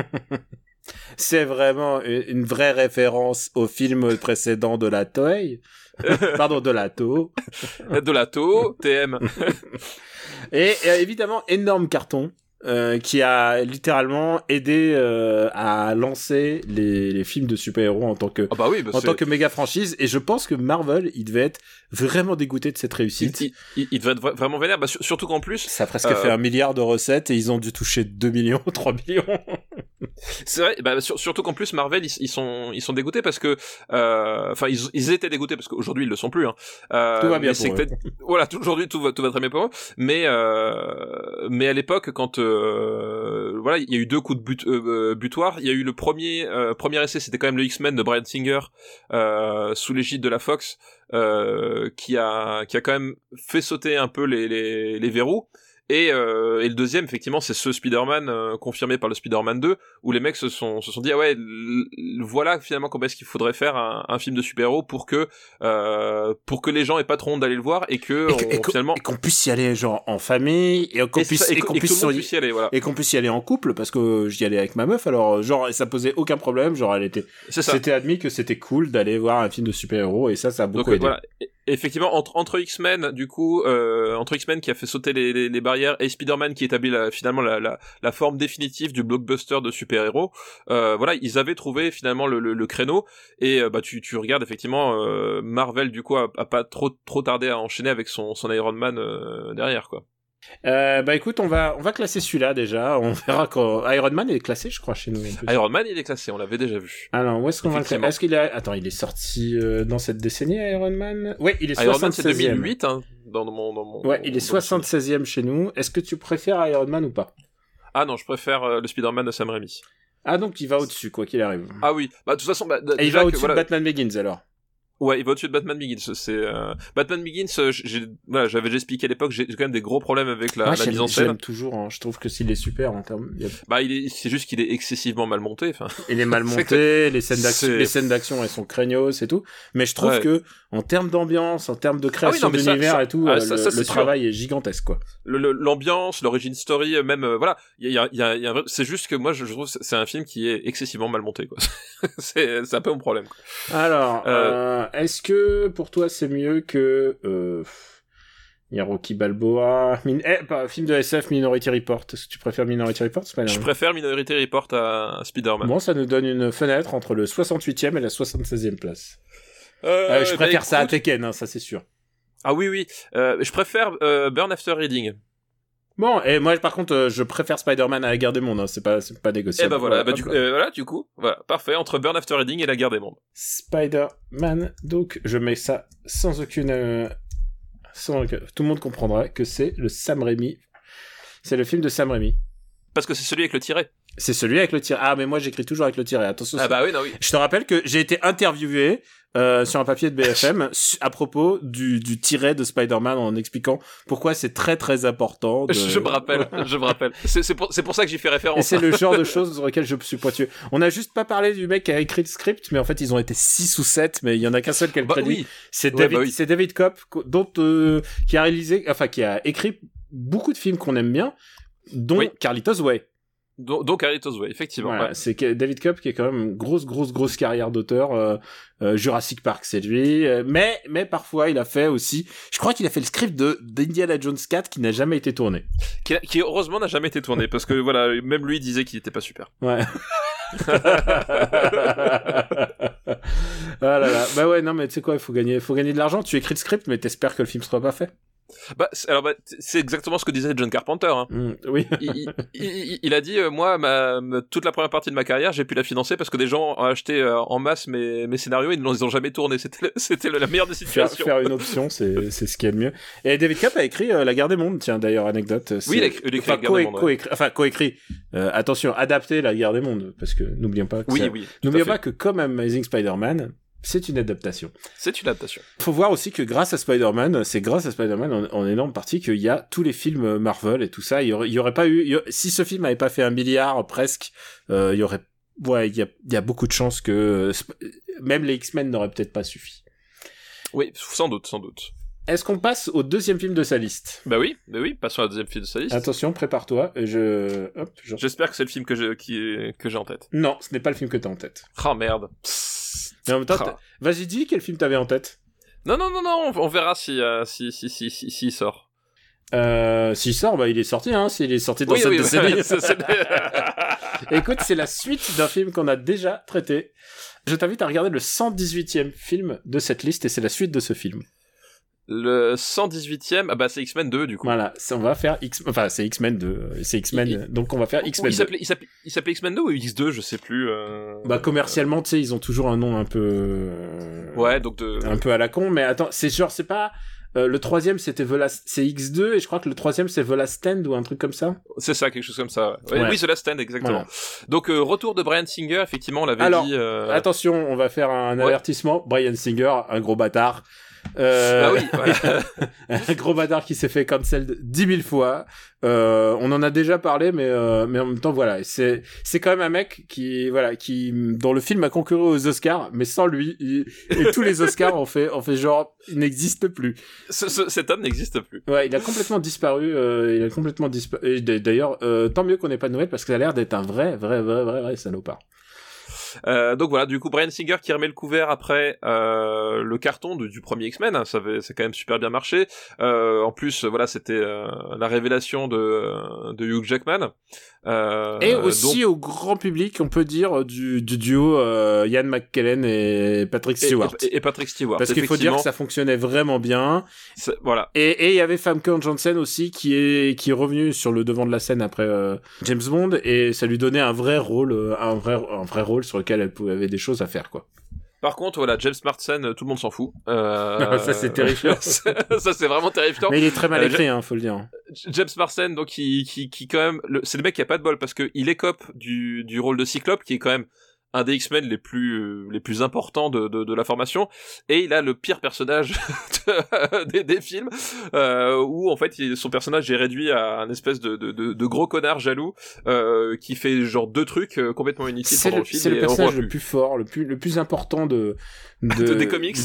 Speaker 1: C'est vraiment une une vraie référence au film précédent de la Toei. Pardon, de la To.
Speaker 2: de la To, TM.
Speaker 1: Et euh, évidemment, énorme carton. Euh, qui a littéralement aidé euh, à lancer les, les films de super-héros en tant que
Speaker 2: Ah bah oui, bah
Speaker 1: en tant que méga franchise et je pense que Marvel il devait être vraiment dégoûté de cette réussite
Speaker 2: il, il- il devait être vra- vraiment vénère, bah, sur- surtout qu'en plus,
Speaker 1: ça a presque
Speaker 2: Euh,
Speaker 1: fait un milliard de recettes et ils ont dû toucher 2 millions 3 millions
Speaker 2: C'est vrai, bah, sur- surtout qu'en plus Marvel ils, ils sont ils sont dégoûtés parce que euh, enfin ils, ils étaient dégoûtés parce qu'aujourd'hui ils le sont plus. Hein.
Speaker 1: Tout va bien pour eux.
Speaker 2: Voilà, aujourd'hui tout va tout va très bien pour eux. Mais euh, mais à l'époque quand euh, voilà il y a eu deux coups de but, euh, butoir. Il y a eu le premier euh, premier essai c'était quand même le X-Men de Brian Singer euh, sous l'égide de la Fox euh, qui a quand même fait sauter un peu les verrous. Et, euh, et le deuxième, effectivement, c'est ce Spider-Man euh, confirmé par le Spider-Man 2, où les mecs se sont, se sont dit, ah ouais, voilà finalement comment est-ce qu'il faudrait faire un, un film de super-héros pour que, euh, pour que les gens aient pas trop honte d'aller le voir et que,
Speaker 1: et que-
Speaker 2: on-
Speaker 1: et qu'on-
Speaker 2: finalement,
Speaker 1: et qu'on puisse y aller genre en famille et qu'on puisse
Speaker 2: et
Speaker 1: qu'on puisse
Speaker 2: puisse y aller, voilà.
Speaker 1: et qu'on puisse y aller en couple parce que j'y allais avec ma meuf alors genre ça posait aucun problème genre elle était c'était admis que c'était cool d'aller voir un film de super-héros et ça ça a beaucoup
Speaker 2: Donc euh,
Speaker 1: aidé.
Speaker 2: voilà, effectivement entre entre X-Men du coup euh, entre X-Men qui a fait sauter les, les, barrières et Spider-Man qui établit finalement la, la, forme définitive du blockbuster de super-héros, euh, voilà ils avaient trouvé finalement le, le, créneau et euh, bah tu tu regardes effectivement Marvel du coup a, a pas trop trop tardé à enchaîner avec son son Iron Man derrière quoi.
Speaker 1: Euh, bah écoute, on va on va classer celui-là déjà. On verra quand Iron Man est classé, je crois, chez nous.
Speaker 2: Iron Man il est classé, on l'avait déjà vu.
Speaker 1: Alors où est-ce qu'on va le classer? Est-ce qu'il est Attends, il est sorti euh, dans cette décennie Iron Man? Ouais, il est
Speaker 2: Iron Man
Speaker 1: 76e.
Speaker 2: c'est 2008 hein, dans mon dans mon
Speaker 1: Ouais, il est
Speaker 2: dans mon-
Speaker 1: 76e chez nous. Est-ce que tu préfères Iron Man ou pas?
Speaker 2: Ah non, je préfère euh, le Spider-Man de Sam Raimi.
Speaker 1: Ah donc il va au-dessus quoi qu'il arrive.
Speaker 2: Ah oui, bah de toute façon bah,
Speaker 1: Et il va au-dessus
Speaker 2: voilà,
Speaker 1: de Batman Begins alors.
Speaker 2: Ouais, il va au-dessus de Batman Begins. C'est euh, Batman Begins. euh, j'ai, voilà, j'avais déjà expliqué à l'époque. J'ai quand même des gros problèmes avec la,
Speaker 1: j'aime-
Speaker 2: mise en
Speaker 1: j'aime
Speaker 2: scène.
Speaker 1: toujours. hein. Je trouve que s'il est super en termes. a-
Speaker 2: Bah, il est, c'est juste qu'il est excessivement mal monté. Enfin,
Speaker 1: Il est mal monté, les scènes d'action, les scènes d'action elles sont craignos et tout. Mais je trouve
Speaker 2: Ouais.
Speaker 1: que en termes d'ambiance, en termes de création
Speaker 2: Ah oui,
Speaker 1: d'univers
Speaker 2: ça-
Speaker 1: et tout,
Speaker 2: ah,
Speaker 1: euh,
Speaker 2: ça-
Speaker 1: le,
Speaker 2: ça, sûr.
Speaker 1: travail est gigantesque quoi.
Speaker 2: l'ambiance, l'origin story, euh, même euh, voilà. Il y a, il y a, il y a un vrai- c'est juste que moi, je, je trouve que c'est un film qui est excessivement mal monté. Quoi. c'est, c'est un peu mon problème. Quoi.
Speaker 1: Alors, Est-ce que pour toi c'est mieux que euh, il y a Rocky Balboa, Min- eh, film de SF Minority Report. Est-ce que tu préfères Minority Report Spider-Man?
Speaker 2: Je préfère Minority Report à, Spider-Man.
Speaker 1: Bon, ça nous donne une fenêtre entre le 68e et la 76e place.
Speaker 2: Euh,
Speaker 1: Euh, je
Speaker 2: bah,
Speaker 1: préfère ça à Tekken, hein, ça c'est sûr.
Speaker 2: Ah oui, oui. Euh, je préfère Burn After Reading.
Speaker 1: Bon, et moi par contre, euh, je préfère Spider-Man à la guerre des mondes, hein, c'est pas, c'est pas
Speaker 2: Et
Speaker 1: négociable.
Speaker 2: bah voilà,
Speaker 1: Ouais,
Speaker 2: bah, du, euh, voilà, du coup, voilà, parfait entre Burn After Reading et la guerre des mondes.
Speaker 1: Spider-Man, donc je mets ça sans aucune... euh, sans aucun- Tout le monde comprendra que c'est le Sam Raimi. C'est le film de Sam Raimi.
Speaker 2: Parce que c'est celui avec le tiret.
Speaker 1: C'est celui avec le tiret. Ah, mais moi j'écris toujours avec le tiret. Attention.
Speaker 2: Ah bah oui, non, oui.
Speaker 1: Je te rappelle que j'ai été interviewé euh, sur un papier de BFM à propos du, du tiret de Spider-Man en expliquant pourquoi c'est très très important. De...
Speaker 2: Je, me rappelle, je me rappelle. C'est pour, pour ça que j'y fais référence.
Speaker 1: c'est le genre de choses sur lesquelles je suis pointueux. On a juste pas parlé du mec qui a écrit le script, mais en fait ils ont été 6 ou 7, mais il y en a qu'un seul qui a le
Speaker 2: Bah
Speaker 1: crédit.
Speaker 2: oui,
Speaker 1: C'est
Speaker 2: Ouais,
Speaker 1: David,
Speaker 2: bah oui.
Speaker 1: c'est David Kopp, dont, euh, qui a réalisé, enfin qui a écrit beaucoup de films qu'on aime bien, dont
Speaker 2: Oui.
Speaker 1: Carlitos Way.
Speaker 2: Donc, donc Carlitos Way, effectivement.
Speaker 1: Voilà,
Speaker 2: ouais.
Speaker 1: c'est David Kopp qui est quand même une grosse grosse grosse carrière d'auteur. euh, euh, Jurassic Park c'est lui, euh, mais mais parfois il a fait aussi. Je crois qu'il a fait le script de d'Indiana Jones 4 qui n'a jamais été tourné.
Speaker 2: Qui, qui, heureusement n'a jamais été tourné parce que voilà, même lui disait qu'il était pas super.
Speaker 1: Ouais. ah là là. Bah ouais non mais tu sais quoi il faut gagner faut gagner de l'argent. Tu écris le script mais t'espères que le film sera pas fait.
Speaker 2: Bah, c'est- alors, bah, c'est exactement ce que disait John Carpenter. Hein.
Speaker 1: Mm, oui.
Speaker 2: il, il- il- il a dit euh, moi ma, toute la première partie de ma carrière j'ai pu la financer parce que des gens ont acheté euh, en masse mes, mes scénarios ils ne les ont jamais tournés c'était le- c'était le- la meilleure des
Speaker 1: Faire,
Speaker 2: situations
Speaker 1: faire une option, c'est c'est ce qu'il y a de mieux. Et David Cap a écrit euh, La Guerre des Mondes, tiens, d'ailleurs, anecdote.
Speaker 2: Oui, il a écrit- il a écrit
Speaker 1: enfin,
Speaker 2: La Guerre des
Speaker 1: co-
Speaker 2: Mondes,
Speaker 1: co-écrit- Enfin, coécrit. Attention, adapter La Guerre des Mondes, parce que n'oublions pas que
Speaker 2: oui
Speaker 1: ça-
Speaker 2: oui
Speaker 1: N'oublions pas que comme Amazing Spider-Man, c'est une adaptation.
Speaker 2: c'est une adaptation
Speaker 1: Faut voir aussi que grâce à Spider-Man, c'est grâce à Spider-Man en, en énorme partie qu'il y a tous les films Marvel et tout ça. Il y aurait, il y aurait pas eu, il y a- si ce film avait pas fait un milliard presque, euh, il y aurait, ouais, il y a, il y a beaucoup de chances que euh, même les X-Men n'auraient peut-être pas suffi.
Speaker 2: oui sans doute sans doute
Speaker 1: Est-ce qu'on passe au deuxième film de sa liste?
Speaker 2: Bah oui bah oui passons la deuxième film de sa liste
Speaker 1: Attention, prépare-toi. Je, je-
Speaker 2: j'espère que c'est le film que j'ai qui- que j'ai en tête
Speaker 1: Non, ce n'est pas le film que t'as en tête.
Speaker 2: ah merde
Speaker 1: Mais en même temps,
Speaker 2: Ah.
Speaker 1: vas-y, dis quel film t'avais en tête.
Speaker 2: non non non non on, on verra si euh, si si si si, sort
Speaker 1: Euh, s'il sort, bah, il est sorti, hein, s'il est sorti dans
Speaker 2: oui
Speaker 1: cette
Speaker 2: oui
Speaker 1: décennie. Écoute, c'est la suite d'un film qu'on a déjà traité. Je t'invite à regarder le 118e film de cette liste et c'est la suite de ce film.
Speaker 2: Le 118ème ah bah c'est X-Men 2 du coup
Speaker 1: Voilà, on va faire X, enfin c'est X-Men 2, euh, c'est X-Men, donc on va faire X-Men
Speaker 2: il
Speaker 1: 2.
Speaker 2: s'appelait X-Men 2 ou X2 je sais plus euh...
Speaker 1: Bah commercialement, tu sais, ils ont toujours un nom un peu, euh,
Speaker 2: ouais donc de
Speaker 1: un peu à la con, mais attends, c'est genre, c'est pas, euh, le troisième c'était The Last- c'est X2 et je crois que le troisième c'est The Last Stand ou un truc comme ça.
Speaker 2: C'est ça, quelque chose comme ça. ouais. Oui, The Last Stand, exactement.
Speaker 1: Voilà.
Speaker 2: Donc, euh, retour de Brian Singer, effectivement, on l'avait dit. euh,
Speaker 1: Attention, on va faire un
Speaker 2: Ouais.
Speaker 1: avertissement. Brian Singer, un gros bâtard. Euh,
Speaker 2: Ah oui,
Speaker 1: un gros bâtard qui s'est fait cancel dix mille fois. Euh, on en a déjà parlé, mais euh, mais en même temps voilà, c'est c'est quand même un mec qui voilà qui dont le film a concouru aux Oscars, mais sans lui il- et tous les Oscars ont fait ont fait genre il n'existe plus.
Speaker 2: Ce- ce- cet homme n'existe plus.
Speaker 1: Ouais, il a complètement disparu. euh, il a complètement disparu. D'ailleurs, euh, tant mieux qu'on n'ait pas de nouvelles parce que ça a l'air d'être un vrai vrai vrai vrai vrai salopard.
Speaker 2: Euh, donc voilà, du coup, Brian Singer qui remet le couvert après euh, le carton du, premier X-Men, hein, ça a quand même super bien marché. Euh, en plus, voilà, c'était la révélation de, de Hugh Jackman. Euh,
Speaker 1: Et
Speaker 2: donc-
Speaker 1: aussi au grand public, on peut dire du, du duo euh, Ian McKellen et Patrick Stewart.
Speaker 2: et- et Patrick Stewart.
Speaker 1: Parce qu'il faut dire que ça fonctionnait vraiment bien.
Speaker 2: Voilà.
Speaker 1: Et il y avait Famke Janssen aussi qui est qui est revenu sur le devant de la scène après euh, James Bond et ça lui donnait un vrai rôle, euh, un vrai un vrai rôle sur lequel elle pouvait avait des choses à faire quoi.
Speaker 2: Par contre, voilà, James Marsden, euh, tout le monde s'en fout. Euh,
Speaker 1: Ça, c'est terrifiant.
Speaker 2: ça, c'est vraiment terrifiant.
Speaker 1: Mais il est très mal
Speaker 2: Euh,
Speaker 1: écrit, hein, faut le dire.
Speaker 2: James Marsden, donc qui, qui, qui quand même, le- c'est le mec qui a pas de bol parce que il écope du, du rôle de Cyclope, qui est quand même un des X-Men les plus euh, les plus importants de, de, de la formation, et il a le pire personnage de- des, des films, euh, où en fait il- son personnage est réduit à un espèce de, de, gros connard jaloux euh, qui fait genre deux trucs euh, complètement inutiles pendant
Speaker 1: le,
Speaker 2: le film.
Speaker 1: c'est le personnage le
Speaker 2: plus.
Speaker 1: plus fort, le plus le plus important de de,
Speaker 2: De- des comics,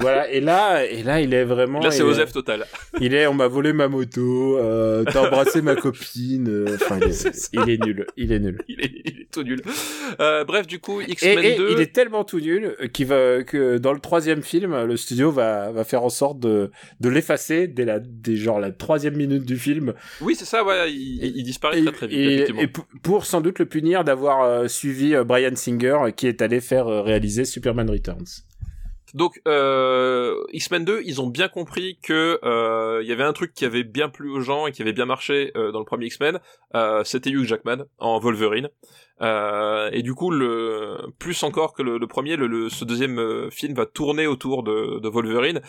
Speaker 1: voilà. Et là et là il est vraiment.
Speaker 2: Là c'est Osef total.
Speaker 1: Il est, on m'a volé ma moto, euh, t'as embrassé ma copine. euh, Enfin, il, est,
Speaker 2: ça.
Speaker 1: il est nul, il est nul.
Speaker 2: il, est, il est tout nul. Euh, bref, du coup, X-Men
Speaker 1: et
Speaker 2: 2.
Speaker 1: il est tellement tout nul qu'il va que dans le troisième film, le studio va va faire en sorte de de l'effacer dès la dès genre la troisième minute du film
Speaker 2: Oui, c'est ça, ouais, il, il disparaît
Speaker 1: et,
Speaker 2: très très vite,
Speaker 1: et-
Speaker 2: effectivement.
Speaker 1: et pour, sans doute le punir d'avoir euh, suivi euh, Brian Singer qui est allé faire euh, réaliser Superman Returns.
Speaker 2: Donc euh, X-Men 2, ils ont bien compris que euh, il y avait un truc qui avait bien plu aux gens et qui avait bien marché euh, dans le premier X-Men, euh, c'était Hugh Jackman en Wolverine. Euh, et du coup, le plus encore que le, premier, le, le- ce deuxième film va tourner autour de, de Wolverine,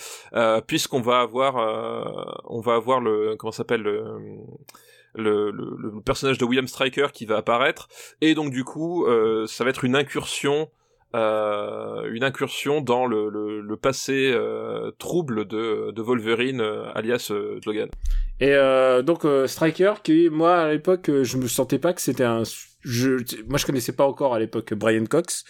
Speaker 2: puisqu'on va avoir, on va avoir le comment s'appelle le, le, le, personnage de William Stryker qui va apparaître, et donc du coup, euh, ça va être une incursion une incursion dans le, le, le passé euh, trouble de, de Wolverine, euh, alias euh, Logan.
Speaker 1: Et euh, donc euh, Striker, qui moi à l'époque euh, je me sentais pas que c'était un, je, moi je connaissais pas encore à l'époque Brian Cox,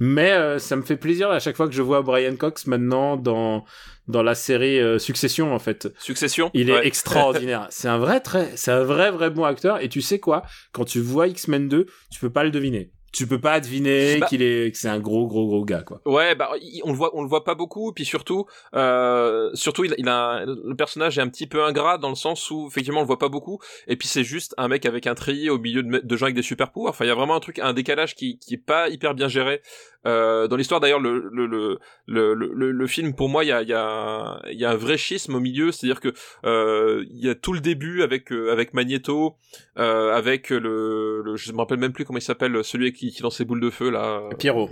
Speaker 1: mais euh, ça me fait plaisir à chaque fois que je vois Brian Cox maintenant dans dans la série euh, Succession en fait.
Speaker 2: Succession.
Speaker 1: Il est
Speaker 2: Ouais.
Speaker 1: extraordinaire. c'est un vrai très, c'est un vrai vrai bon acteur. Et tu sais quoi, quand tu vois X-Men 2, tu peux pas le deviner. Tu peux pas deviner
Speaker 2: Bah-
Speaker 1: qu'il est, que c'est un gros gros gros gars quoi.
Speaker 2: Ouais, bah on le voit, on le voit pas beaucoup, puis surtout, euh, surtout il, il a le personnage est un petit peu ingrat dans le sens où effectivement on le voit pas beaucoup, et puis c'est juste un mec avec un treillis au milieu de, de gens avec des super pouvoirs. Enfin, il y a vraiment un truc, un décalage qui qui est pas hyper bien géré Euh, dans l'histoire d'ailleurs, le le, le le le film pour moi, il y a y a y a un vrai schisme au milieu, c'est-à-dire que euh, il y a tout le début avec euh, avec Magneto, euh, avec le, le je me rappelle même plus comment il s'appelle, celui qui qui lance ses boules de feu là.
Speaker 1: Pierrot.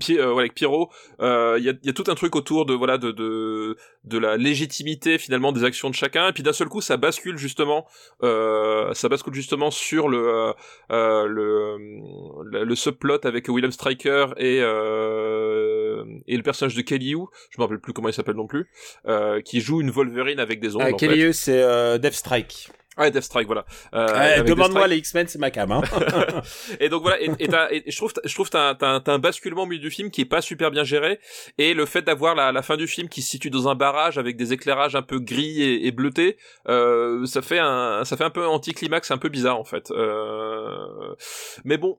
Speaker 2: Puis, euh, ouais, avec Pierrot, il euh, y, a, y, a, tout un truc autour de voilà de, de de la légitimité finalement des actions de chacun. Et puis d'un seul coup, ça bascule justement, euh, ça bascule justement sur le euh, euh le, le, le subplot avec William Stryker et euh, et le personnage de Kelly Hu, je me rappelle plus comment il s'appelle non plus, qui joue une Wolverine avec des ongles.
Speaker 1: Kelly Hu, c'est Deathstrike.
Speaker 2: Ouais, Deathstrike, voilà.
Speaker 1: Euh, Demande-moi les X-Men, c'est ma cam. Hein.
Speaker 2: et donc voilà, et, et, et je trouve, je trouve t'as, t'as, t'as un basculement au milieu du film qui est pas super bien géré, et le fait d'avoir la, la fin du film qui se situe dans un barrage avec des éclairages un peu gris et, et bleutés, euh, ça fait un, ça fait un peu anti-climax, un peu bizarre en fait. Euh... Mais bon,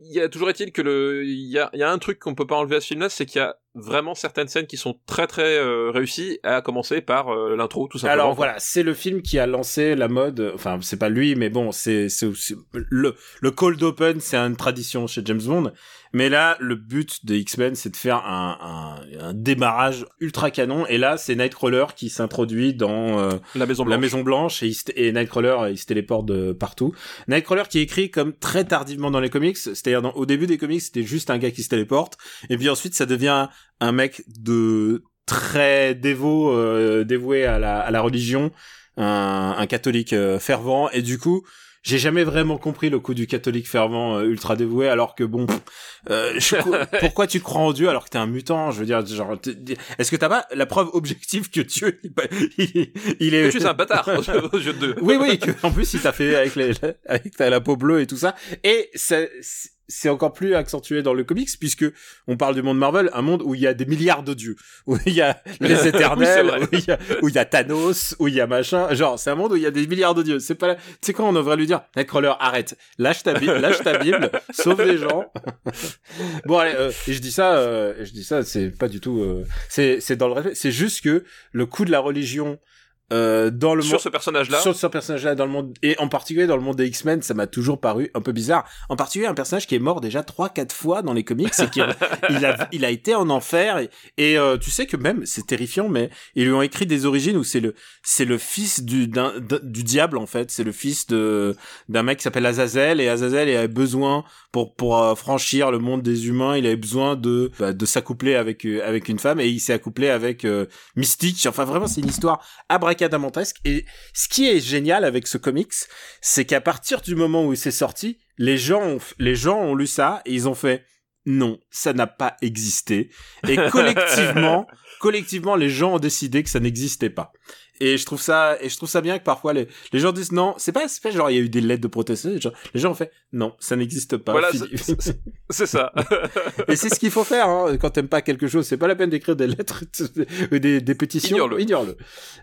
Speaker 2: il y a toujours est-il que le, il y a, il y a un truc qu'on peut pas enlever à ce film-là, c'est qu'il y a vraiment certaines scènes qui sont très très euh, réussies, à commencer par euh, l'intro tout simplement.
Speaker 1: Alors voilà, c'est le film qui a lancé la mode. Enfin, c'est pas lui, mais bon, c'est c'est le le cold open, c'est une tradition chez James Bond. Mais là, le but de X-Men, c'est de faire un, un, un, démarrage ultra canon. Et là, c'est Nightcrawler qui s'introduit dans euh,
Speaker 2: la Maison Blanche,
Speaker 1: la Maison Blanche et, et Nightcrawler, il se téléporte de partout. Nightcrawler qui est écrit comme très tardivement dans les comics, c'est-à-dire au début des comics, c'était juste un gars qui se téléporte. Et puis ensuite, ça devient un mec de très dévot, euh, dévoué à la, à la religion, un, un catholique euh, fervent, et du coup, j'ai jamais vraiment compris le coup du catholique fervent euh, ultra dévoué alors que bon euh, je, pourquoi tu crois en Dieu alors que t'es un mutant? Je veux dire genre est-ce que t'as pas la preuve objective que Dieu il, il est
Speaker 2: tu es un bâtard aux yeux de
Speaker 1: oui oui que, en plus il t'a fait avec les avec la peau bleue et tout ça. Et c'est c'est encore plus accentué dans le comics puisque on parle du monde Marvel, un monde où il y a des milliards de dieux, où il y a les éternels, où, il y a, où il y a Thanos, où il y a machin, genre c'est un monde où il y a des milliards de dieux. C'est pas, tu sais quoi, on devrait lui dire, Nightcrawler, arrête, lâche ta Bible, lâche ta Bible, sauve les gens. bon allez, euh, et je dis ça, euh, je dis ça, c'est pas du tout, euh, c'est c'est dans le c'est juste que le coup de la religion euh, dans le
Speaker 2: sur ce personnage-là,
Speaker 1: sur ce personnage-là dans le monde et en particulier dans le monde des X-Men, ça m'a toujours paru un peu bizarre. En particulier un personnage qui est mort déjà trois quatre fois dans les comics et qui il a il a été en enfer et, et euh, tu sais que même c'est terrifiant, mais ils lui ont écrit des origines où c'est le c'est le fils du d'un, du diable en fait, c'est le fils de d'un mec qui s'appelle Azazel et Azazel il avait besoin pour pour euh, franchir le monde des humains, il avait besoin de bah, de s'accoupler avec euh, avec une femme et il s'est accouplé avec Mystique. Enfin vraiment c'est une histoire abracadabra et ce qui est génial avec ce comics, c'est qu'à partir du moment où il s'est sorti, les gens, ont, les gens ont lu ça et ils ont fait non, ça n'a pas existé. Et collectivement, collectivement, les gens ont décidé que ça n'existait pas et je trouve ça et je trouve ça bien que parfois les, les gens disent non c'est pas c'est pas genre il y a eu des lettres de protestation les gens, les gens ont fait non ça n'existe pas
Speaker 2: voilà c'est ça.
Speaker 1: Et c'est ce qu'il faut faire hein, quand t'aimes pas quelque chose c'est pas la peine d'écrire des lettres des, des pétitions.
Speaker 2: Ignore-le.
Speaker 1: Ignore-le.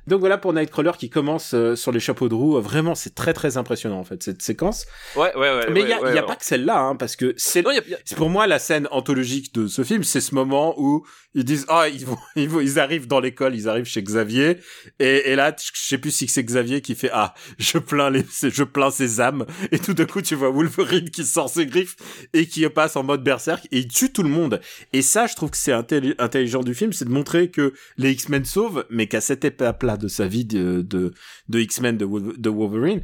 Speaker 1: Donc voilà pour Nightcrawler qui commence euh, sur les chapeaux de roue. Vraiment c'est très très impressionnant en fait cette séquence.
Speaker 2: Ouais ouais ouais
Speaker 1: mais il
Speaker 2: ouais,
Speaker 1: y a,
Speaker 2: ouais,
Speaker 1: y a pas que celle-là hein, parce que c'est pour moi la scène anthologique de ce film c'est ce moment où ils disent ah ils vont ils, vont, ils arrivent dans l'école ils arrivent chez Xavier et, et là je sais plus si c'est Xavier qui fait ah je plains les je plains ses âmes et tout d'un coup tu vois Wolverine qui sort ses griffes et qui passe en mode berserk et il tue tout le monde et ça je trouve que c'est intelligent du film c'est de montrer que les X-Men sauvent mais qu'à cette étape là de sa vie de de, de X-Men de, de Wolverine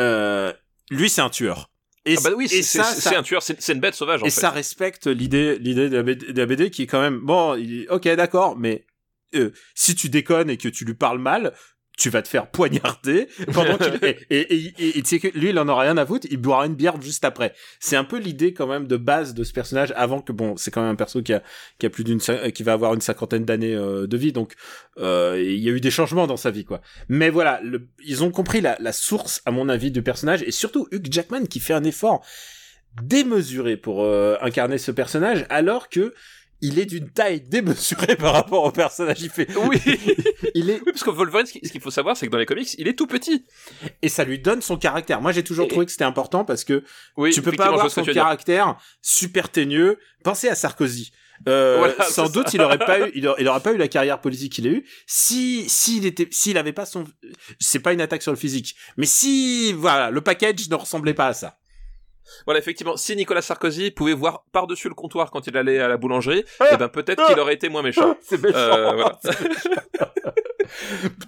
Speaker 1: euh, lui c'est un tueur
Speaker 2: et, ah bah oui, c'est un tueur, c'est une bête sauvage. En
Speaker 1: et
Speaker 2: fait.
Speaker 1: ça respecte l'idée, l'idée de, la BD qui est quand même bon. Il, ok, d'accord, mais euh, si tu déconnes et que tu lui parles mal, tu vas te faire poignarder pendant qu'il et et, et, et, tu sais que lui il en aura rien à foutre il boira une bière juste après. C'est un peu l'idée quand même de base de ce personnage avant que bon c'est quand même un perso qui a qui a plus d'une qui va avoir une cinquantaine d'années euh, de vie donc euh, il y a eu des changements dans sa vie quoi. Mais voilà le, ils ont compris la, la source à mon avis du personnage et surtout Hugh Jackman qui fait un effort démesuré pour euh, incarner ce personnage alors que il est d'une taille démesurée par rapport au personnage. Il fait.
Speaker 2: Oui. il est. parce que Wolverine, ce qu'il faut savoir, c'est que dans les comics, il est tout petit.
Speaker 1: Et ça lui donne son caractère. Moi, j'ai toujours
Speaker 2: Et-
Speaker 1: trouvé que c'était important parce que
Speaker 2: Oui,
Speaker 1: tu peux pas avoir son caractère super teigneux. Pensez à Sarkozy. Euh,
Speaker 2: Voilà,
Speaker 1: sans doute, il aurait pas eu, il aurait, il aurait pas eu la carrière politique qu'il a eu si, s'il était, s'il avait pas son, c'est pas une attaque sur le physique, mais si, voilà, le package ne ressemblait pas à ça.
Speaker 2: Voilà, effectivement, si Nicolas Sarkozy pouvait voir par-dessus le comptoir quand il allait à la boulangerie,
Speaker 1: Ah
Speaker 2: eh ben peut-être qu'il aurait été moins méchant.
Speaker 1: C'est méchant.
Speaker 2: Euh, voilà.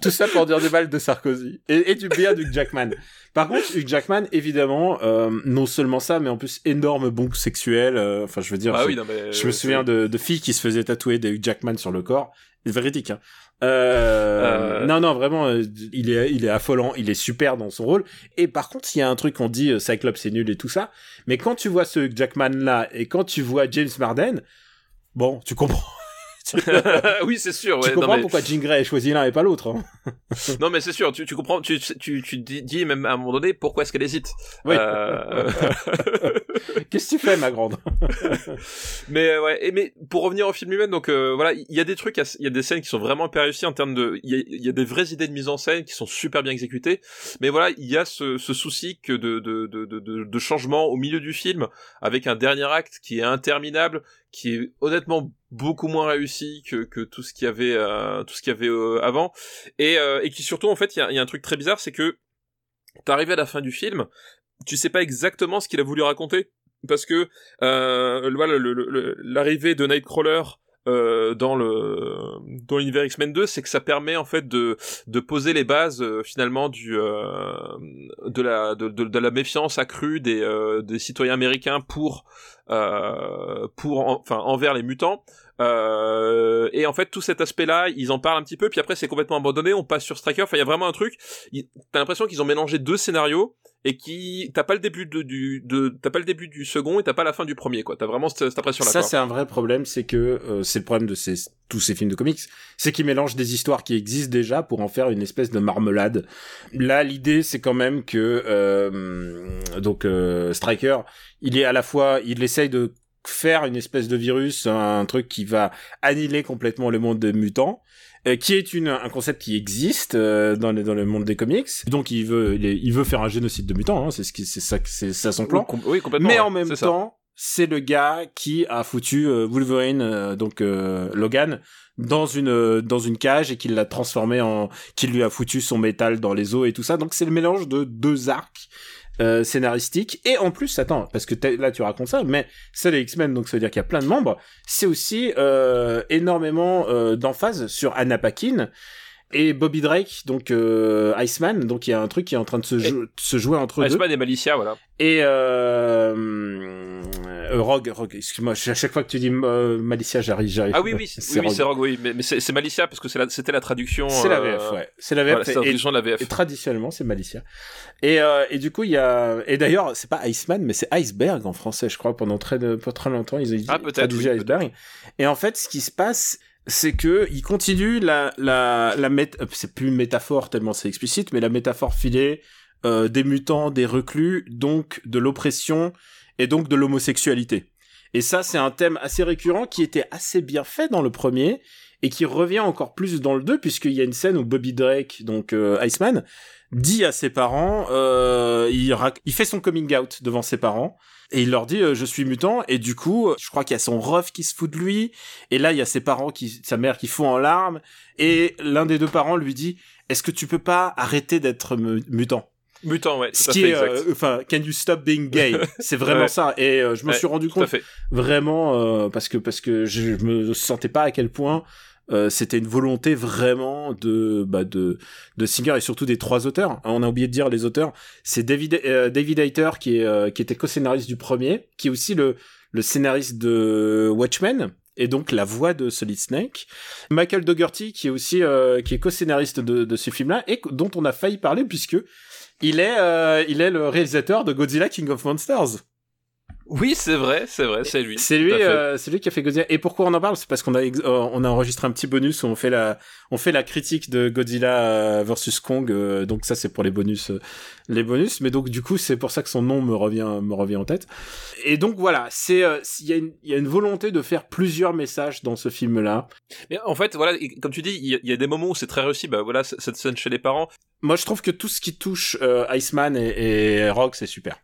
Speaker 1: Tout ça pour dire du mal de Sarkozy. Et, et du bien d'Hugh Jackman. Par contre, Hugh Jackman, évidemment, euh, non seulement ça, mais en plus énorme bon sexuel. euh, Enfin, je veux dire,
Speaker 2: Ah
Speaker 1: je,
Speaker 2: oui, non, mais,
Speaker 1: je me
Speaker 2: euh,
Speaker 1: souviens de, de filles qui se faisaient tatouer des Hugh Jackman sur le corps. C'est véridique. Hein. Euh,
Speaker 2: Euh.
Speaker 1: Non, non, vraiment, euh, il est, il est affolant, il est super dans son rôle. Et par contre, il y a un truc qu'on dit, euh, Cyclops c'est nul et tout ça. Mais quand tu vois ce Jackman là et quand tu vois James Marden, bon, tu comprends.
Speaker 2: oui, c'est sûr.
Speaker 1: tu
Speaker 2: Ouais,
Speaker 1: comprends
Speaker 2: non, mais...
Speaker 1: pourquoi Jean Grey a choisi l'un et pas l'autre. hein.
Speaker 2: non, mais c'est sûr. Tu, tu comprends. Tu, tu, tu dis même à un moment donné pourquoi est-ce qu'elle hésite.
Speaker 1: Oui.
Speaker 2: Euh,
Speaker 1: Qu'est-ce que tu fais, ma grande?
Speaker 2: Mais ouais. Et mais pour revenir au film lui-même, donc euh, voilà, il y a des trucs, il y a des scènes qui sont vraiment hyper réussies en termes de, il y y a des vraies idées de mise en scène qui sont super bien exécutées. Mais voilà, il y a ce, ce souci que de, de, de, de, de changement au milieu du film avec un dernier acte qui est interminable, qui est honnêtement beaucoup moins réussi que, que tout ce qu'il y avait euh, tout ce qu'il y avait euh, avant. Et, euh, et qui surtout en fait il y a, y a un truc très bizarre c'est que t'arrives à la fin du film tu sais pas exactement ce qu'il a voulu raconter parce que euh, l'arrivée de Nightcrawler euh, dans le dans l'univers X-Men 2 c'est que ça permet en fait de de poser les bases euh, finalement du euh, de la de, la méfiance accrue des euh, des citoyens américains pour pour en- enfin envers les mutants. Euh, et en fait tout cet aspect là ils en parlent un petit peu puis après c'est complètement abandonné on passe sur Striker enfin il y a vraiment un truc t'as l'impression qu'ils ont mélangé deux scénarios et qui t'as pas le début de, du de t'as pas le début du second et t'as pas la fin du premier quoi t'as vraiment cette, cette impression là
Speaker 1: Ça, c'est un vrai problème, c'est que euh, c'est le problème de ces, tous ces films de comics, c'est qu'ils mélangent des histoires qui existent déjà pour en faire une espèce de marmelade. Là, l'idée, c'est quand même que euh, donc euh, Striker, il est à la fois, il essaye de faire une espèce de virus, un truc qui va annihiler complètement le monde des mutants. Euh, qui est une, un concept qui existe euh, dans, le, dans le monde des comics. Donc il veut, il, est- il veut faire un génocide de mutants, hein, c'est ce qui, c'est ça, c'est ça son plan.
Speaker 2: oui, com- oui, complètement
Speaker 1: Mais
Speaker 2: ouais,
Speaker 1: en même temps, c'est le gars qui a foutu euh, Wolverine, euh, donc euh, Logan, dans une euh, dans une cage et qui l'a transformé en, qui lui a foutu son métal dans les os et tout ça. Donc c'est le mélange de deux arcs. Euh, scénaristiques et en plus attends parce que là tu racontes ça mais c'est les X-Men donc ça veut dire qu'il y a plein de membres. C'est aussi euh, énormément euh, d'emphase sur Anna Paquin et Bobby Drake donc Iceman. Donc il y a un truc qui est en train de se, jou- se jouer entre deux.
Speaker 2: Iceman et Malicia voilà.
Speaker 1: Et euh, Rogue, Rogue, excuse-moi, à chaque fois que tu dis euh, Malicia, j'arrive, j'arrive.
Speaker 2: ah oui oui c'est, oui, Rogue oui mais, mais c'est, Malicia parce que la, c'était la traduction
Speaker 1: C'est la
Speaker 2: euh,
Speaker 1: VF, ouais. C'est la VF.
Speaker 2: voilà, c'est la
Speaker 1: et,
Speaker 2: traduction de la VF
Speaker 1: et traditionnellement, c'est Malicia. Et, et du coup, il y a, et d'ailleurs, c'est pas Iceman, mais c'est Iceberg en français, je crois, pendant très, pas très longtemps, ils ont dit,
Speaker 2: Ah,
Speaker 1: traduit
Speaker 2: oui,
Speaker 1: Iceberg. Et en fait, ce qui se passe, c'est que il continue la, la, la c'est plus une métaphore tellement c'est explicite, mais la métaphore filée euh, des mutants, des reclus, donc de l'oppression et donc de l'homosexualité. Et ça, c'est un thème assez récurrent qui était assez bien fait dans le premier et qui revient encore plus dans le 2 puisqu'il y a une scène où Bobby Drake, donc euh, Iceman, dit à ses parents, euh, il, fait son coming out devant ses parents et il leur dit euh, je suis mutant et du coup je crois qu'il y a son ref qui se fout de lui et là il y a ses parents qui sa mère qui fond en larmes et l'un des deux parents lui dit est-ce que tu peux pas arrêter d'être mu- mutant?
Speaker 2: Mutant ouais
Speaker 1: ce
Speaker 2: à
Speaker 1: qui
Speaker 2: fait
Speaker 1: est euh, enfin can you stop being gay? C'est vraiment
Speaker 2: Ouais.
Speaker 1: ça et euh, je me
Speaker 2: Ouais,
Speaker 1: suis rendu compte
Speaker 2: fait
Speaker 1: vraiment euh, parce que parce que je, je me sentais pas à quel point euh, c'était une volonté vraiment de bah de de Singer et surtout des trois auteurs. On a oublié de dire les auteurs. C'est David euh, David Hayter qui est euh, qui était co-scénariste du premier, qui est aussi le le scénariste de Watchmen et donc la voix de Solid Snake. Michael Dougherty qui est aussi euh, qui est co-scénariste de de ce film-là et dont on a failli parler puisque il est euh, il est le réalisateur de Godzilla King of Monsters.
Speaker 2: Oui c'est vrai c'est vrai c'est lui
Speaker 1: C'est lui, euh, c'est lui qui a fait Godzilla. Et pourquoi on en parle? C'est parce qu'on a euh, on a enregistré un petit bonus où on fait la on fait la critique de Godzilla euh, versus Kong. euh, donc ça c'est pour les bonus euh, les bonus. Mais donc du coup c'est pour ça que son nom me revient me revient en tête. Et donc voilà, c'est il y a une il y a une volonté de faire plusieurs messages dans ce film là.
Speaker 2: Mais en fait, voilà, comme tu dis, il y, a- il y a des moments où c'est très réussi. Bah voilà, cette scène chez les parents.
Speaker 1: Moi je trouve que tout ce qui touche Iceman et, et Rock c'est super.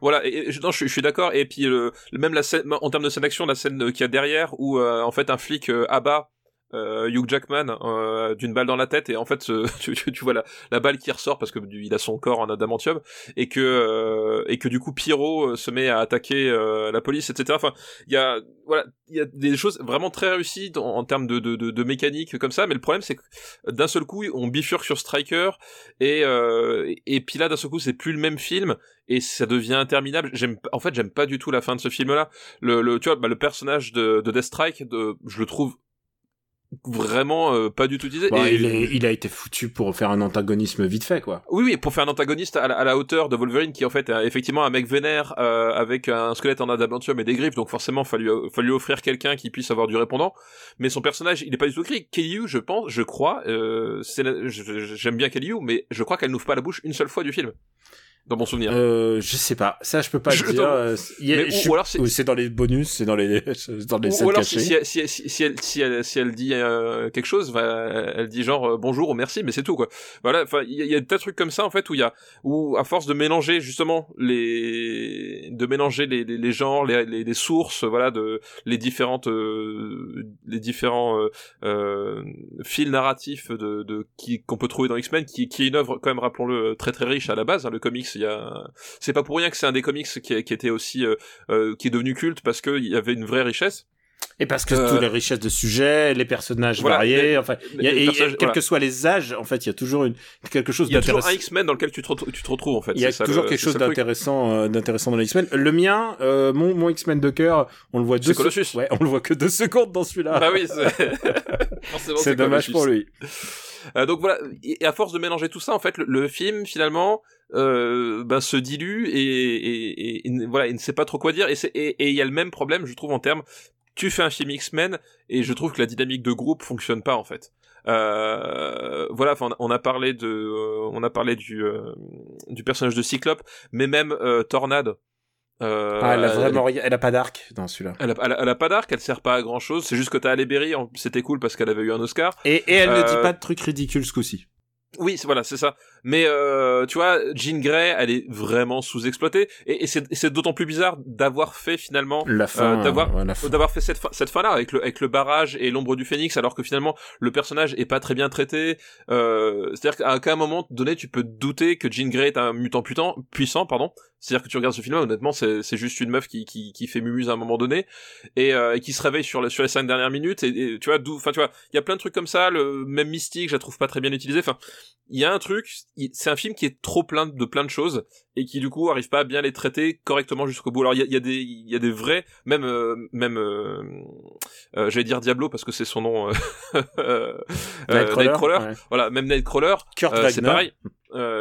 Speaker 2: Voilà, et, je, suis- d'accord. Et puis le, le- même la scène, en termes de scène d'action, la scène euh, qu'il y a derrière, où euh, en fait un flic euh, abat euh, Hugh Jackman euh, d'une balle dans la tête et en fait euh, tu, vois la, balle qui ressort parce que il a son corps en adamantium et que euh, et que du coup Pyro se met à attaquer la police etc enfin il y a voilà il y a des choses vraiment très réussies en, termes de, mécanique comme ça mais le problème c'est que d'un seul coup on bifurque sur Striker et et puis là d'un seul coup c'est plus le même film et ça devient interminable. J'aime en fait j'aime pas du tout la fin de ce film là le, le tu vois bah, le personnage de, de Death Strike je le trouve vraiment euh, pas du tout utilisé.
Speaker 1: Bon, et... il, est, il, a été foutu pour faire un antagonisme vite fait, quoi.
Speaker 2: Oui, oui, pour faire un antagoniste à la, à la hauteur de Wolverine, qui en fait est effectivement un mec vénère euh, avec un squelette en adamantium et des griffes, donc forcément, fallu fallu offrir quelqu'un qui puisse avoir du répondant. Mais son personnage, il est pas du tout écrit. Kelly je pense, je crois, euh, j'aime bien Kelly mais je crois qu'elle n'ouvre pas la bouche une seule fois du film dans mon souvenir.
Speaker 1: Euh, je sais pas. Ça, je peux pas je le dire. Euh, y a, je, ou, alors c'est... dans les bonus, c'est dans les dans les
Speaker 2: ou, alors si, si, si, si, elle si elle si elle dit euh, quelque chose, va, elle dit genre euh, bonjour ou merci, mais c'est tout quoi. Voilà. Enfin, il y, y, a des tas de trucs comme ça en fait où il y a où à force de mélanger justement les de mélanger les les, les genres, les, les, les sources, voilà, de les différentes euh, les différents euh, fils narratifs de, de qui qu'on peut trouver dans X-Men, qui qui est une œuvre quand même rappelons-le très très riche à la base. Hein, le comics il y a c'est pas pour rien que c'est un des comics qui, qui était aussi euh, euh, qui est devenu culte parce que il y avait une vraie richesse
Speaker 1: et parce que euh... toutes les richesses de sujets, les personnages voilà, variés, les, enfin, y a, et, quels voilà. que soient les âges, en fait, il y a toujours une quelque chose d'intéressant.
Speaker 2: Il y a toujours un X-Men dans lequel tu te, tu te retrouves en fait.
Speaker 1: Il y a toujours le, quelque chose d'intéressant, euh, d'intéressant dans les X-Men. Le mien, euh, mon, mon X-Men de cœur, on le voit deux.
Speaker 2: Colossus.
Speaker 1: Ouais, on le voit que deux secondes dans celui-là.
Speaker 2: Bah oui,
Speaker 1: c'est dommage pour lui.
Speaker 2: Euh, donc voilà, et à force de mélanger tout ça, en fait, le, le film finalement euh, ben, se dilue et, et, et, et, voilà, il ne sait pas trop quoi dire. Et il y a le même problème, je trouve, en termes. Tu fais un film X-Men et je trouve que la dynamique de groupe fonctionne pas en fait. Euh, voilà, on, a parlé de, euh, on a parlé du euh, du personnage de Cyclope, mais même euh, Tornade.
Speaker 1: Euh, ah, elle a vraiment elle, elle a pas d'arc dans celui-là.
Speaker 2: Elle a, elle, a, elle a, pas d'arc, elle sert pas à grand chose. C'est juste que t'as Halle Berry, c'était cool parce qu'elle avait eu un Oscar.
Speaker 1: Et, et elle ne dit pas de trucs ridicules ce coup-ci.
Speaker 2: Oui, voilà, c'est ça. Mais euh, tu vois, Jean Grey, elle est vraiment sous-exploitée, et, et c'est d'autant plus bizarre d'avoir fait finalement,
Speaker 1: la fin,
Speaker 2: euh, d'avoir
Speaker 1: ouais,
Speaker 2: d'avoir fait cette fin, cette fin-là avec le avec le barrage et l'ombre du phénix, alors que finalement le personnage est pas très bien traité. Euh, C'est-à-dire qu'à un moment donné, tu peux douter que Jean Grey est un mutant puissant, puissant, pardon. C'est-à-dire que tu regardes ce film, honnêtement, c'est juste une meuf qui qui qui fait mumuse à un moment donné et, euh, et qui se réveille sur les sur les cinq dernières minutes et, et tu vois d'où, enfin tu vois, il y a plein de trucs comme ça. Le même mystique, je la trouve pas très bien utilisée. Enfin, il y a un truc, c'est un film qui est trop plein de plein de choses et qui du coup arrive pas à bien les traiter correctement jusqu'au bout. Alors il y a, y a, des il y a des vrais même euh, même euh, euh, j'allais dire Diablo parce que c'est son nom euh,
Speaker 1: Nightcrawler,
Speaker 2: Nightcrawler.
Speaker 1: Ouais.
Speaker 2: voilà même Nightcrawler
Speaker 1: Kurt Wagner
Speaker 2: c'est pareil.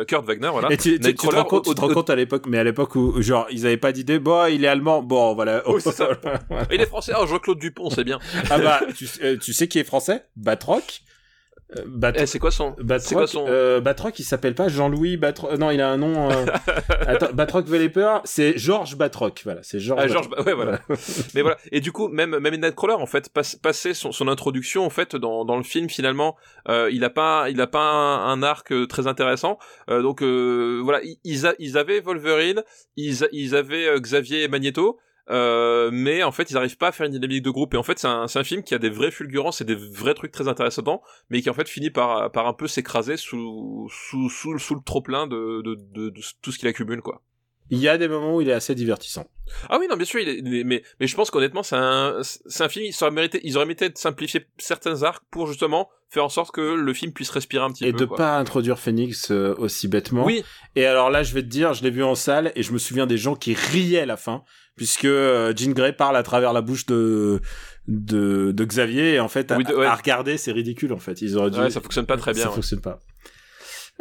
Speaker 2: Kurt Wagner voilà.
Speaker 1: Et tu, tu, tu, te rends compte, tu te rends compte à l'époque mais à l'époque où genre ils avaient pas d'idée bon il est allemand. Bon voilà.
Speaker 2: Ça. il est français. Oh Jean-Claude Dupont c'est bien.
Speaker 1: Ah bah tu, tu sais qui est français? Batroc
Speaker 2: Bat eh, c'est quoi son
Speaker 1: Batroc,
Speaker 2: quoi son
Speaker 1: euh, Batroc il s'appelle pas Jean-Louis Batroc euh, non il a un nom euh... attends Batroc Velepeur c'est Georges Batroc voilà c'est Georges
Speaker 2: ah, George... ouais voilà. Mais voilà. Et du coup même même Nightcrawler en fait passe, passer son, son introduction en fait dans, dans le film finalement euh, il a pas il a pas un, un arc euh, très intéressant. Euh, donc voilà ils, a, ils avaient Wolverine ils, a, ils avaient Xavier et Magneto euh, mais en fait ils arrivent pas à faire une dynamique de groupe et en fait c'est un, un film qui a des vraies fulgurances et des vrais trucs très intéressants mais qui en fait finit par, par un peu s'écraser sous, sous, sous, sous le trop plein de, de, de, de tout ce qu'il accumule quoi.
Speaker 1: Il y a des moments où il est assez divertissant.
Speaker 2: Ah oui, non, bien sûr, il est, mais, mais je pense qu'honnêtement, c'est un, un film, ils auraient mérité, ils auraient mérité de simplifier certains arcs pour justement faire en sorte que le film puisse respirer un petit
Speaker 1: et
Speaker 2: peu.
Speaker 1: Et de
Speaker 2: quoi.
Speaker 1: pas introduire Phoenix euh, aussi bêtement.
Speaker 2: Oui.
Speaker 1: Et alors là, je vais te dire, je l'ai vu en salle et je me souviens des gens qui riaient à la fin, puisque euh, Jean Grey parle à travers la bouche de, de, de Xavier et en fait,
Speaker 2: Oui,
Speaker 1: à,
Speaker 2: de- ouais.
Speaker 1: à regarder, c'est ridicule en fait. Ils auraient dû.
Speaker 2: Ouais, ça fonctionne pas très bien.
Speaker 1: Ça
Speaker 2: ouais.
Speaker 1: fonctionne pas.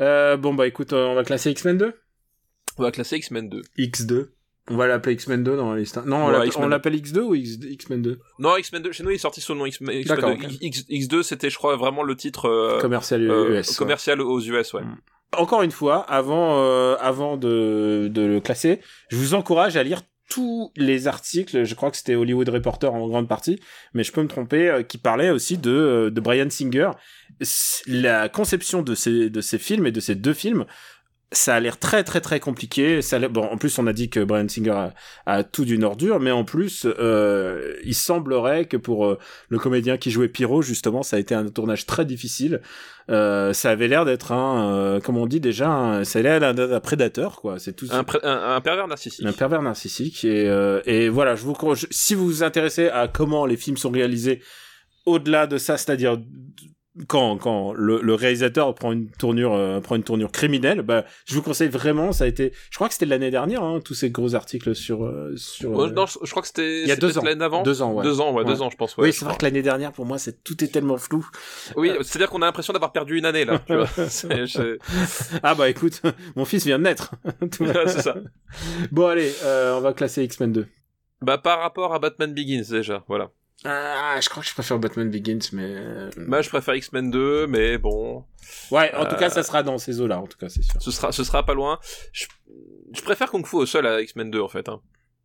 Speaker 1: Euh, bon bah écoute, on va classer X-Men 2
Speaker 2: On va classer X-Men 2.
Speaker 1: X2. On va l'appeler X-Men 2 dans la liste. Non, on
Speaker 2: Ouais,
Speaker 1: l'appelle-
Speaker 2: X-Men
Speaker 1: on
Speaker 2: 2.
Speaker 1: l'appelle X2 ou X- X-Men 2
Speaker 2: Non, X-Men 2, chez nous, il est sorti sous le nom X-Men X-Men
Speaker 1: D'accord,
Speaker 2: 2.
Speaker 1: ok.
Speaker 2: X, X2, c'était, je crois, vraiment le titre euh,
Speaker 1: Commercial
Speaker 2: euh,
Speaker 1: US. ouais.
Speaker 2: commercial aux US, ouais.
Speaker 1: Mm. Encore une fois, avant, euh, avant de, de le classer, je vous encourage à lire tous les articles, je crois que c'était Hollywood Reporter en grande partie, mais je peux me tromper, euh, qui parlait aussi de, euh, de Brian Singer. La conception de ces, de ces films et de ces deux films ça a l'air très très très compliqué. Ça bon, en plus, on a dit que Brian Singer a, a tout d'une ordure, mais en plus, euh, il semblerait que pour euh, le comédien qui jouait Pyro, justement, ça a été un tournage très difficile. Euh, ça avait l'air d'être un, euh, comme on dit déjà, un- ça a l'air d'être un prédateur, quoi. C'est tout.
Speaker 2: Un, un, un pervers narcissique.
Speaker 1: Un pervers narcissique et, euh, et voilà, je vous je- si vous vous intéressez à comment les films sont réalisés au-delà de ça, c'est-à-dire quand quand le, le réalisateur prend une tournure euh, prend une tournure criminelle, bah je vous conseille vraiment, ça a été je crois que c'était l'année dernière hein, tous ces gros articles sur euh, sur euh,
Speaker 2: non, je, je crois que c'était
Speaker 1: il y a deux ans.
Speaker 2: l'année d'avant.
Speaker 1: Deux ans, ouais.
Speaker 2: Deux ans, ouais, deux ans, je pense. Ouais,
Speaker 1: oui, c'est vrai que l'année dernière pour moi, c'est tout est tellement flou.
Speaker 2: Oui, c'est-à-dire qu'on a l'impression d'avoir perdu une année là. Tu vois.
Speaker 1: Ah bah écoute, mon fils vient de naître.
Speaker 2: C'est ça.
Speaker 1: Bon allez, euh, on va classer X-Men 2.
Speaker 2: Bah par rapport à Batman Begins déjà, voilà.
Speaker 1: Ah, je crois que je préfère Batman Begins mais euh,
Speaker 2: Bah je préfère X-Men 2, mais bon,
Speaker 1: Ouais, en tout
Speaker 2: Euh,
Speaker 1: cas, ça sera dans ces eaux-là, en tout cas, c'est sûr.
Speaker 2: ce sera, ce sera pas loin. Je, je préfère Kung Fu au sol à X-Men 2 en fait. Hein.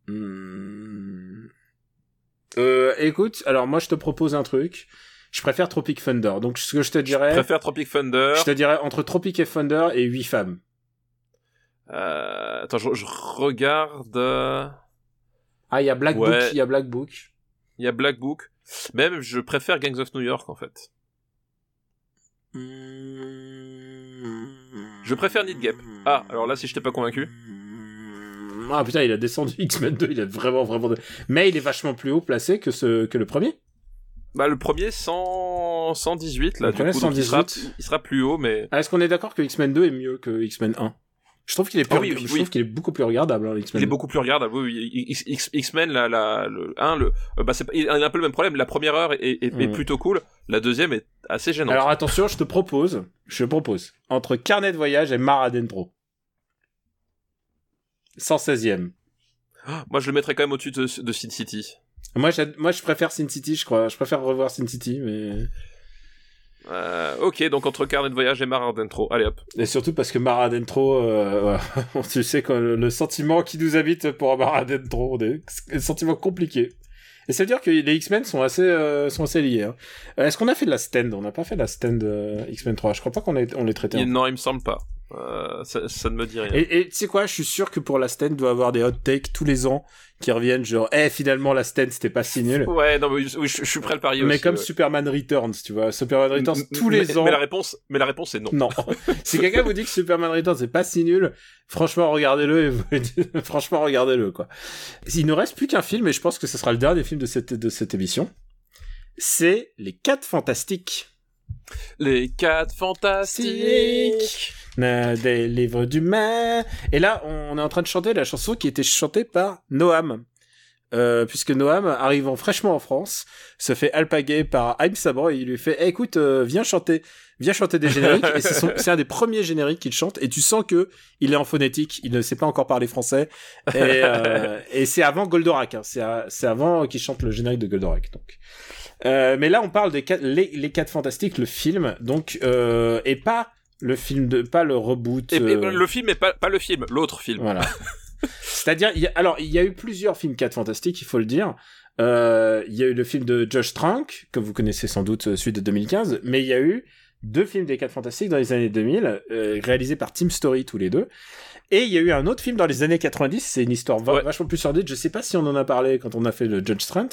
Speaker 1: Hmm. Euh, écoute, alors moi, je te propose un truc. Je préfère Tropic Thunder. Donc, ce que je te
Speaker 2: Je
Speaker 1: dirais,
Speaker 2: préfère Tropic Thunder.
Speaker 1: je te dirais entre Tropic et Thunder et 8 femmes.
Speaker 2: Euh, attends, je, je regarde. euh,
Speaker 1: Ah, il y a Black
Speaker 2: Ouais.
Speaker 1: Book, il y a Black Book.
Speaker 2: Il y a Black Book. Même je préfère Gangs of New York en fait. Je préfère Need Gap. Ah, alors là si je t'ai pas convaincu.
Speaker 1: Ah putain, il a descendu X-Men 2, il est vraiment, vraiment... Mais il est vachement plus haut placé que, ce, que le premier.
Speaker 2: Bah le premier 100... 118 là,
Speaker 1: Le
Speaker 2: du
Speaker 1: premier,
Speaker 2: coup, donc il,
Speaker 1: 118.
Speaker 2: sera, il sera plus haut, mais
Speaker 1: Ah, Est-ce qu'on est d'accord que X-Men 2 est mieux que X-Men 1 Je trouve qu'il est, plus...
Speaker 2: Ah oui, oui,
Speaker 1: je
Speaker 2: oui.
Speaker 1: trouve qu'il est beaucoup plus regardable, hein, X-Men
Speaker 2: il est
Speaker 1: 2.
Speaker 2: beaucoup plus regardable. Oui, X-Men, la, la, le 1, le, euh, bah c'est il a un peu le même problème. La première heure est, est, est
Speaker 1: Mm.
Speaker 2: plutôt cool. La deuxième est assez gênante.
Speaker 1: Alors attention, je te propose, je propose, entre Carnet de voyage et Mar Adentro. 116e.
Speaker 2: Moi, je le mettrais quand même au-dessus de, de Sin City.
Speaker 1: Moi, moi, je préfère Sin City, je crois. Je préfère revoir Sin City, mais...
Speaker 2: Euh, ok, donc entre Carnet de voyage et Mar Adentro. Allez hop.
Speaker 1: Et surtout parce que Mar Adentro, euh, tu sais que le, le sentiment qui nous habite pour Mar Adentro, des- c'est un sentiment compliqué. Et ça veut dire que les X-Men sont assez, euh, sont assez liés. hein. Euh, Est-ce qu'on a fait de la stand? On n'a pas fait de la stand X-Men 3. Je crois pas qu'on on les traités.
Speaker 2: Il- non, il me semble pas. Euh, ça, ça ne me dit rien.
Speaker 1: Et tu sais quoi, je suis sûr que pour la il doit avoir des hot takes tous les ans qui reviennent, genre, eh, finalement, la stand, c'était pas si nul.
Speaker 2: Ouais, non, mais oui, je, je suis prêt à le parier
Speaker 1: Mais
Speaker 2: aussi,
Speaker 1: comme
Speaker 2: ouais.
Speaker 1: Superman Returns, tu vois. Superman Returns,
Speaker 2: M-
Speaker 1: tous les ans.
Speaker 2: Mais la réponse, mais la réponse est non.
Speaker 1: Non. si quelqu'un vous dit que Superman Returns c'est pas si nul, franchement regardez-le et vous... franchement regardez-le quoi. Il ne reste plus qu'un film et je pense que ce sera le dernier film de cette de cette émission. C'est Les Quatre Fantastiques.
Speaker 2: Les quatre fantastiques.
Speaker 1: Des livres d'humains. Et là, on est en train de chanter la chanson qui était chantée par Noam. Euh, puisque Noam, arrivant fraîchement en France, se fait alpaguer par Haïm Saban et il lui fait Eh, écoute, euh, viens chanter, viens chanter des génériques. et c'est son- c'est un des premiers génériques qu'il chante. Et tu sens que il est en phonétique, il ne sait pas encore parler français. Et, euh, et c'est avant Goldorak, hein. c'est à- c'est avant qu'il chante le générique de Goldorak. Donc. Euh, mais là, on parle des quatre, les, les quatre fantastiques, le film, donc euh, et pas le film de, pas le reboot.
Speaker 2: Et, et
Speaker 1: euh,
Speaker 2: le film est pas, pas le film, l'autre film.
Speaker 1: voilà. C'est-à-dire, il y a- alors il y a eu plusieurs films 4 fantastiques, il faut le dire. Euh, Il y a eu le film de Josh Trank, que vous connaissez sans doute, euh, celui de 2015, mais il y a eu deux films des 4 fantastiques dans les années 2000, euh, réalisés par Team Story tous les deux. Et il y a eu un autre film dans les années 90, c'est une histoire
Speaker 2: Ouais.
Speaker 1: vachement plus sordide, je sais pas si on en a parlé quand on a fait le Judge Trent,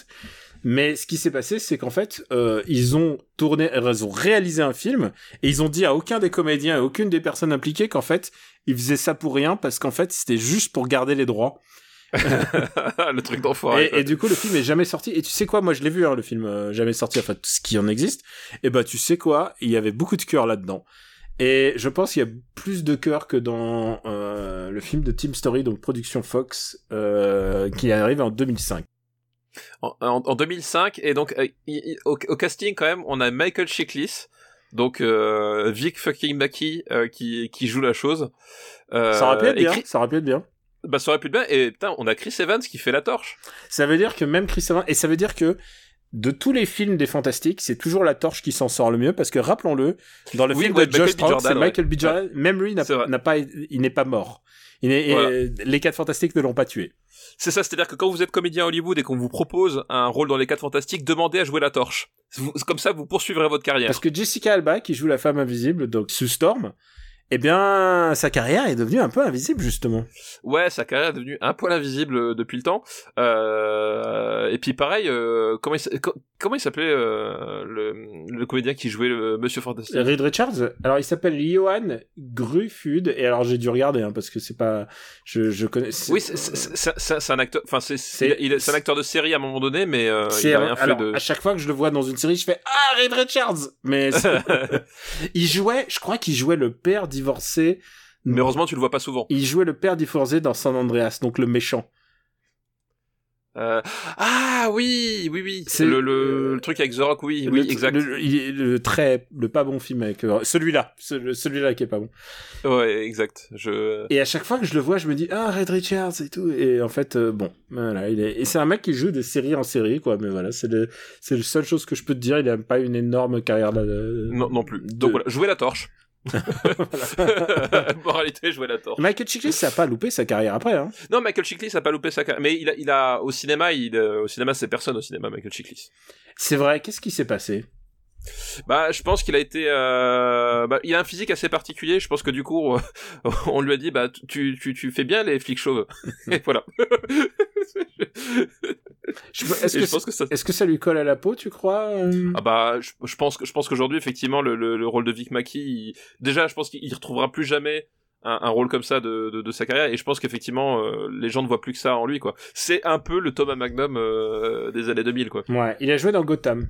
Speaker 1: mais ce qui s'est passé, c'est qu'en fait, euh, ils ont tourné, ils ont réalisé un film, et ils ont dit à aucun des comédiens et aucune des personnes impliquées qu'en fait, ils faisaient ça pour rien, parce qu'en fait, c'était juste pour garder les droits.
Speaker 2: le truc d'enfoiré.
Speaker 1: Et, et du coup, le film est jamais sorti. Et tu sais quoi, moi je l'ai vu, hein, le film euh, jamais sorti, enfin tout ce qui en existe. Et bah tu sais quoi, il y avait beaucoup de cœur là-dedans. Et je pense qu'il y a plus de cœur que dans euh, le film de Team Story, donc production Fox, euh, qui arrive en 2005.
Speaker 2: En, en- en 2005 et donc euh, au, au casting quand même on a Michael Chiklis donc euh, Vic fucking Mackey euh, qui qui joue la chose
Speaker 1: ça aurait pu être bien. Ça aurait pu être bien.
Speaker 2: bah ça aurait pu être bien et putain on a Chris Evans qui fait la torche
Speaker 1: Ça veut dire que même Chris Evans, et ça veut dire que de tous les films des Fantastiques, c'est toujours la torche qui s'en sort le mieux parce que rappelons-le, dans le
Speaker 2: Oui,
Speaker 1: film
Speaker 2: ouais,
Speaker 1: de
Speaker 2: Michael
Speaker 1: Josh. Trank, c'est. Michael B. Jordan, lui n'a pas, il n'est pas mort. Il est-
Speaker 2: Voilà.
Speaker 1: et les quatre Fantastiques ne l'ont pas tué.
Speaker 2: c'est ça c'est à dire que quand vous êtes comédien à Hollywood et qu'on vous propose un rôle dans les quatre fantastiques demandez à jouer la torche Vous- comme ça vous poursuivrez votre carrière
Speaker 1: Parce que Jessica Alba, qui joue la femme invisible, donc Sue Storm, eh bien, sa carrière est devenue un peu invisible, justement.
Speaker 2: Ouais, sa carrière est devenue un poil invisible euh, depuis le temps. Euh, et puis pareil, euh, comment il, comment il s'appelait euh, le, le comédien qui jouait le Monsieur Fantastique?
Speaker 1: Reed Richards, alors il s'appelle Johan Grufud, et alors j'ai dû regarder, hein, parce que c'est pas... Je, je connais...
Speaker 2: Oui, c'est- c'est c'est- c'est- c'est un acteur. Enfin, c'est
Speaker 1: C'est-
Speaker 2: il c'est un acteur de série à un moment donné, mais euh, il a rien fait de.
Speaker 1: à chaque fois que je le vois dans une série, je fais Ah, Reed Richards Mais il jouait, je crois qu'il jouait le père divorcé.
Speaker 2: mais heureusement, tu le vois pas souvent.
Speaker 1: Il jouait le père divorcé dans San Andreas, donc le méchant.
Speaker 2: Euh, Ah oui, oui, oui.
Speaker 1: C'est-
Speaker 2: Le, le, le truc avec The Rock, oui, oui, exact.
Speaker 1: Le, est le très, le pas bon film avec euh, celui-là, ce- celui-là qui est pas bon.
Speaker 2: Ouais, exact. Je.
Speaker 1: Et à chaque fois que je le vois, je me dis ah Red Richards et tout. Et en fait, euh, bon, voilà, il est. Et c'est un mec qui joue de série en série, quoi. Mais voilà, c'est le, c'est la seule chose que je peux te dire. Il a pas une énorme carrière là.
Speaker 2: Non, non plus.
Speaker 1: de-
Speaker 2: Donc voilà, jouer la torche. Moralité, jouer la torche.
Speaker 1: Michael Chiklis, ça a pas loupé sa carrière après. Hein.
Speaker 2: Non, Michael Chiklis a pas loupé sa carrière. Mais il a, il a, au cinéma, il, euh, au cinéma, c'est personne au cinéma, Michael Chiklis.
Speaker 1: C'est vrai. Qu'est-ce qui s'est passé?
Speaker 2: Bah, je pense qu'il a été, euh, bah, il a un physique assez particulier. Je pense que du coup, on lui a dit, bah, tu, tu, tu fais bien les flics chauves. Et voilà.
Speaker 1: Je- Est-ce que,
Speaker 2: je pense que ça.
Speaker 1: est-ce que ça lui colle à la peau, tu crois euh?
Speaker 2: Ah bah, je, je pense que je pense qu'aujourd'hui, effectivement, le, le, le rôle de Vic Mackey, il- déjà, je pense qu'il il retrouvera plus jamais un, un rôle comme ça de, de, de sa carrière. Et je pense qu'effectivement, euh, les gens ne voient plus que ça en lui, quoi. C'est un peu le Thomas Magnum euh, des années 2000, quoi.
Speaker 1: Ouais, il a joué dans Gotham.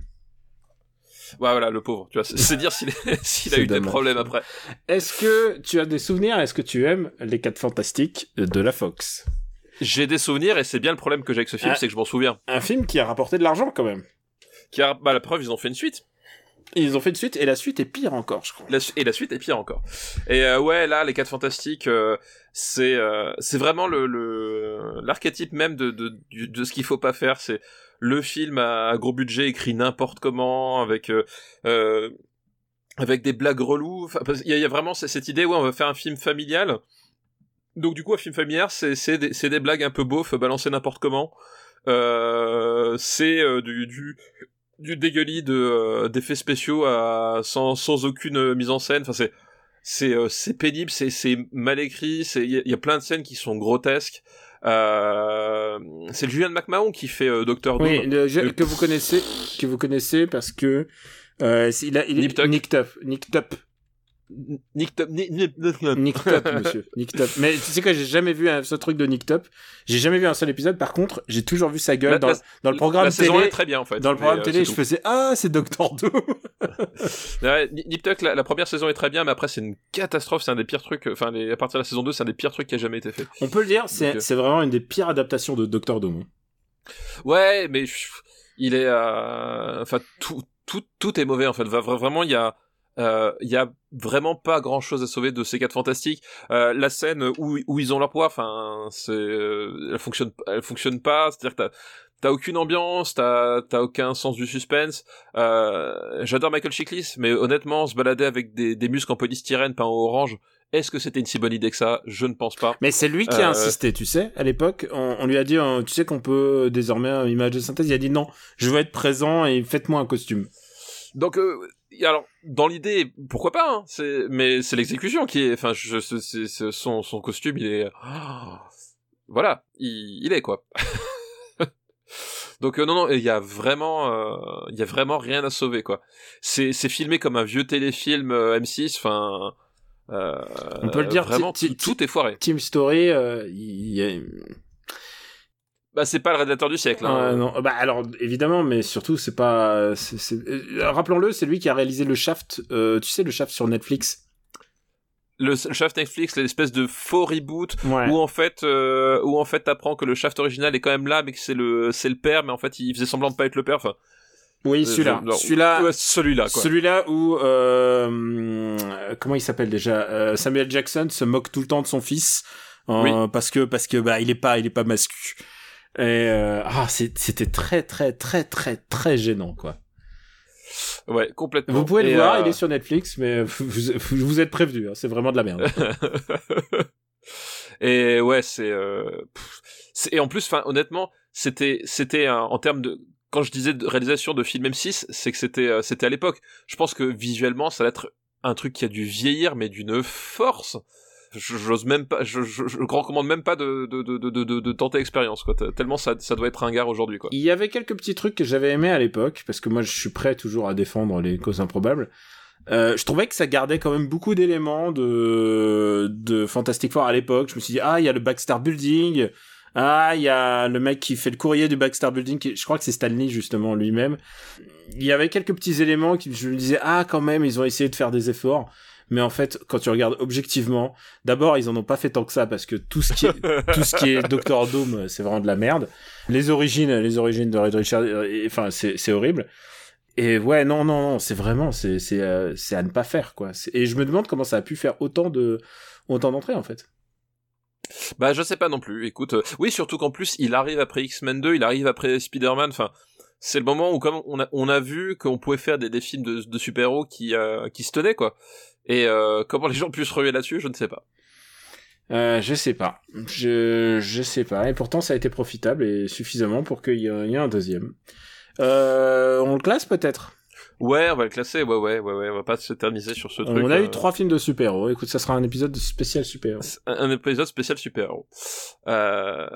Speaker 2: Ouais, voilà, le pauvre. Tu vois, c'est- dire s'il est- a eu des problèmes après.
Speaker 1: Est-ce que tu as des souvenirs? Est-ce que tu aimes les 4 fantastiques de la Fox?
Speaker 2: J'ai des souvenirs et c'est bien le problème que j'ai avec ce film, c'est que je m'en souviens.
Speaker 1: Un film qui a rapporté de l'argent quand même.
Speaker 2: Qui a, bah, la preuve, ils ont fait une suite.
Speaker 1: Ils ont fait une suite et la suite est pire encore, je crois.
Speaker 2: Et la suite est pire encore. Et euh, ouais, là, les 4 fantastiques, euh, c'est euh, c'est vraiment le l'archétype même de de, de ce qu'il faut pas faire. C'est le film à, gros budget écrit n'importe comment avec euh, euh, avec des blagues reloues. Qu'il y, il y a vraiment cette idée ouais, on va faire un film familial. Donc du coup, un film familial, c'est c'est des, des blagues un peu beaufs balancées n'importe comment. Euh, c'est du, du du dégueulis de euh, d'effets spéciaux à, sans sans aucune euh, mise en scène. Enfin c'est c'est euh, c'est pénible, c'est c'est mal écrit. C'est il y, a- il y a plein de scènes qui sont grotesques. Euh, c'est Julian McMahon qui fait euh, Doctor Doom.
Speaker 1: Oui, le
Speaker 2: Le-
Speaker 1: que vous connaissez, que vous connaissez parce que euh, il a, il
Speaker 2: Tuck.
Speaker 1: Nick Tuck, Nick Tuck,
Speaker 2: Nick Top- Ni- Ni- Ni-
Speaker 1: Nick Tuck, monsieur, Nick Tuck. Mais tu sais quoi, j'ai jamais vu un, ce truc de Nick Tuck. J'ai jamais vu un seul épisode. Par contre, j'ai toujours vu sa gueule
Speaker 2: La-
Speaker 1: dans,
Speaker 2: la-
Speaker 1: dans le programme
Speaker 2: la saison est très bien en fait.
Speaker 1: Dans le programme
Speaker 2: euh,
Speaker 1: télé, je
Speaker 2: tout.
Speaker 1: faisais ah c'est Doctor Doom.
Speaker 2: Ouais, Ni- Nip Tuck, la, la première saison est très bien, mais après c'est une catastrophe. C'est un des pires trucs. Enfin, les- à partir de la saison 2, c'est un des pires trucs qui a jamais été fait.
Speaker 1: On peut le dire, c'est
Speaker 2: euh,
Speaker 1: c'est vraiment une des pires adaptations de Doctor Doom.
Speaker 2: Ouais, mais pff, il est, euh, enfin tout, tout, tout est mauvais en fait. Vraiment, il y a, euh, il y a vraiment pas grand chose à sauver de ces quatre fantastiques. Euh, la scène où, où ils ont leur poids, enfin, c'est, euh, elle fonctionne, elle fonctionne pas. C'est-à-dire que t'as, t'as aucune ambiance, t'as, t'as aucun sens du suspense. Euh, j'adore Michael Chiklis, mais honnêtement, se balader avec des, des muscles en polystyrène peints en orange, est-ce que c'était une si bonne idée que ça? Je ne pense pas.
Speaker 1: Mais c'est lui qui a
Speaker 2: Euh,
Speaker 1: insisté, tu sais. À l'époque, on, on lui a dit, euh, tu sais qu'on peut désormais une image de synthèse. Il a dit non, je veux être présent et faites-moi un costume.
Speaker 2: Donc, euh, alors, dans l'idée, pourquoi pas hein, C'est, mais c'est l'exécution qui est, enfin, je, son, son costume, il est, voilà, il, il est quoi. Donc euh, non, non, il y a vraiment, euh, il y a vraiment rien à sauver quoi. C'est, c'est filmé comme un vieux téléfilm euh, M6, enfin.
Speaker 1: On peut le dire,
Speaker 2: Vraiment, tout, est foiré.
Speaker 1: Team Story, il y a...
Speaker 2: Bah, c'est pas le rédacteur du siècle. Hein.
Speaker 1: Non, bah alors évidemment, mais surtout c'est pas. euh, Rappelons-le, c'est lui qui a réalisé le Shaft. euh, tu sais le Shaft sur Netflix.
Speaker 2: Le, le Shaft Netflix, l'espèce de faux reboot
Speaker 1: Ouais.
Speaker 2: où en fait euh, où en fait t'apprends que le Shaft original est quand même là mais que c'est le c'est le père mais en fait il faisait semblant de pas être le père enfin
Speaker 1: Oui,
Speaker 2: euh,
Speaker 1: celui-là. Celui-là.
Speaker 2: ouais, celui-là quoi
Speaker 1: Celui-là où euh, comment il s'appelle déjà Euh, Samuel Jackson se moque tout le temps de son fils euh,
Speaker 2: Oui.
Speaker 1: parce que parce que bah il est pas il est pas mascu. Et euh, ah c'était très très très très très gênant quoi.
Speaker 2: ouais complètement
Speaker 1: Vous pouvez le
Speaker 2: Et,
Speaker 1: voir,
Speaker 2: euh,
Speaker 1: il est sur Netflix, mais vous, vous, vous êtes prévenus, hein, c'est vraiment de la merde.
Speaker 2: et ouais c'est euh, et en plus enfin honnêtement c'était c'était en termes de quand je disais de réalisation de film M6 c'est que c'était euh, c'était à l'époque je pense que visuellement ça va être un truc qui a dû vieillir, mais d'une force. J'ose même pas, je, je, je recommande même pas de, de, de, de, de, tenter l'expérience, quoi. Tellement ça, ça doit être un gars aujourd'hui, quoi.
Speaker 1: Il y avait quelques petits trucs que j'avais aimé à l'époque, parce que moi je suis prêt toujours à défendre les causes improbables. Euh, je trouvais que ça gardait quand même beaucoup d'éléments de, de Fantastic Four à l'époque. Je me suis dit, ah, il y a le Backstar Building. Ah, il y a le mec qui fait le courrier du Backstar Building. Qui, je crois que c'est Stanley, justement, lui-même. Il y avait quelques petits éléments qui, je me disais, ah, quand même, ils ont essayé de faire des efforts. Mais en fait, quand tu regardes objectivement, d'abord, ils en ont pas fait tant que ça parce que tout ce qui est, tout ce qui est Doctor Doom, c'est vraiment de la merde. Les origines, les origines de Red Richard, euh, enfin, c'est, c'est horrible. Et ouais, non, non, non, c'est vraiment, c'est, c'est, euh, c'est à ne pas faire, quoi. Et je me demande comment ça a pu faire autant de, autant d'entrées, en fait.
Speaker 2: Bah, je sais pas non plus. Écoute, euh, oui, surtout qu'en plus, il arrive après X-Men 2, il arrive après Spider-Man, enfin, c'est le moment où, comme on a, on a vu qu'on pouvait faire des, des films de, de super-héros qui, qui se tenaient, quoi. Et euh, comment les gens puissent remuer là-dessus, je ne sais pas.
Speaker 1: Euh, je sais pas. Je, je sais pas. Et pourtant, ça a été profitable et suffisamment pour qu'il y, ait un deuxième. Euh, on le classe peut-être?
Speaker 2: Ouais, on va le classer. Ouais, ouais, ouais, ouais. On va pas s'éterniser sur ce
Speaker 1: on
Speaker 2: truc.
Speaker 1: On a
Speaker 2: euh...
Speaker 1: eu trois films de super-héros. Écoute, ça sera un épisode spécial super-héros.
Speaker 2: Un, un, épisode spécial super-héros. Euh...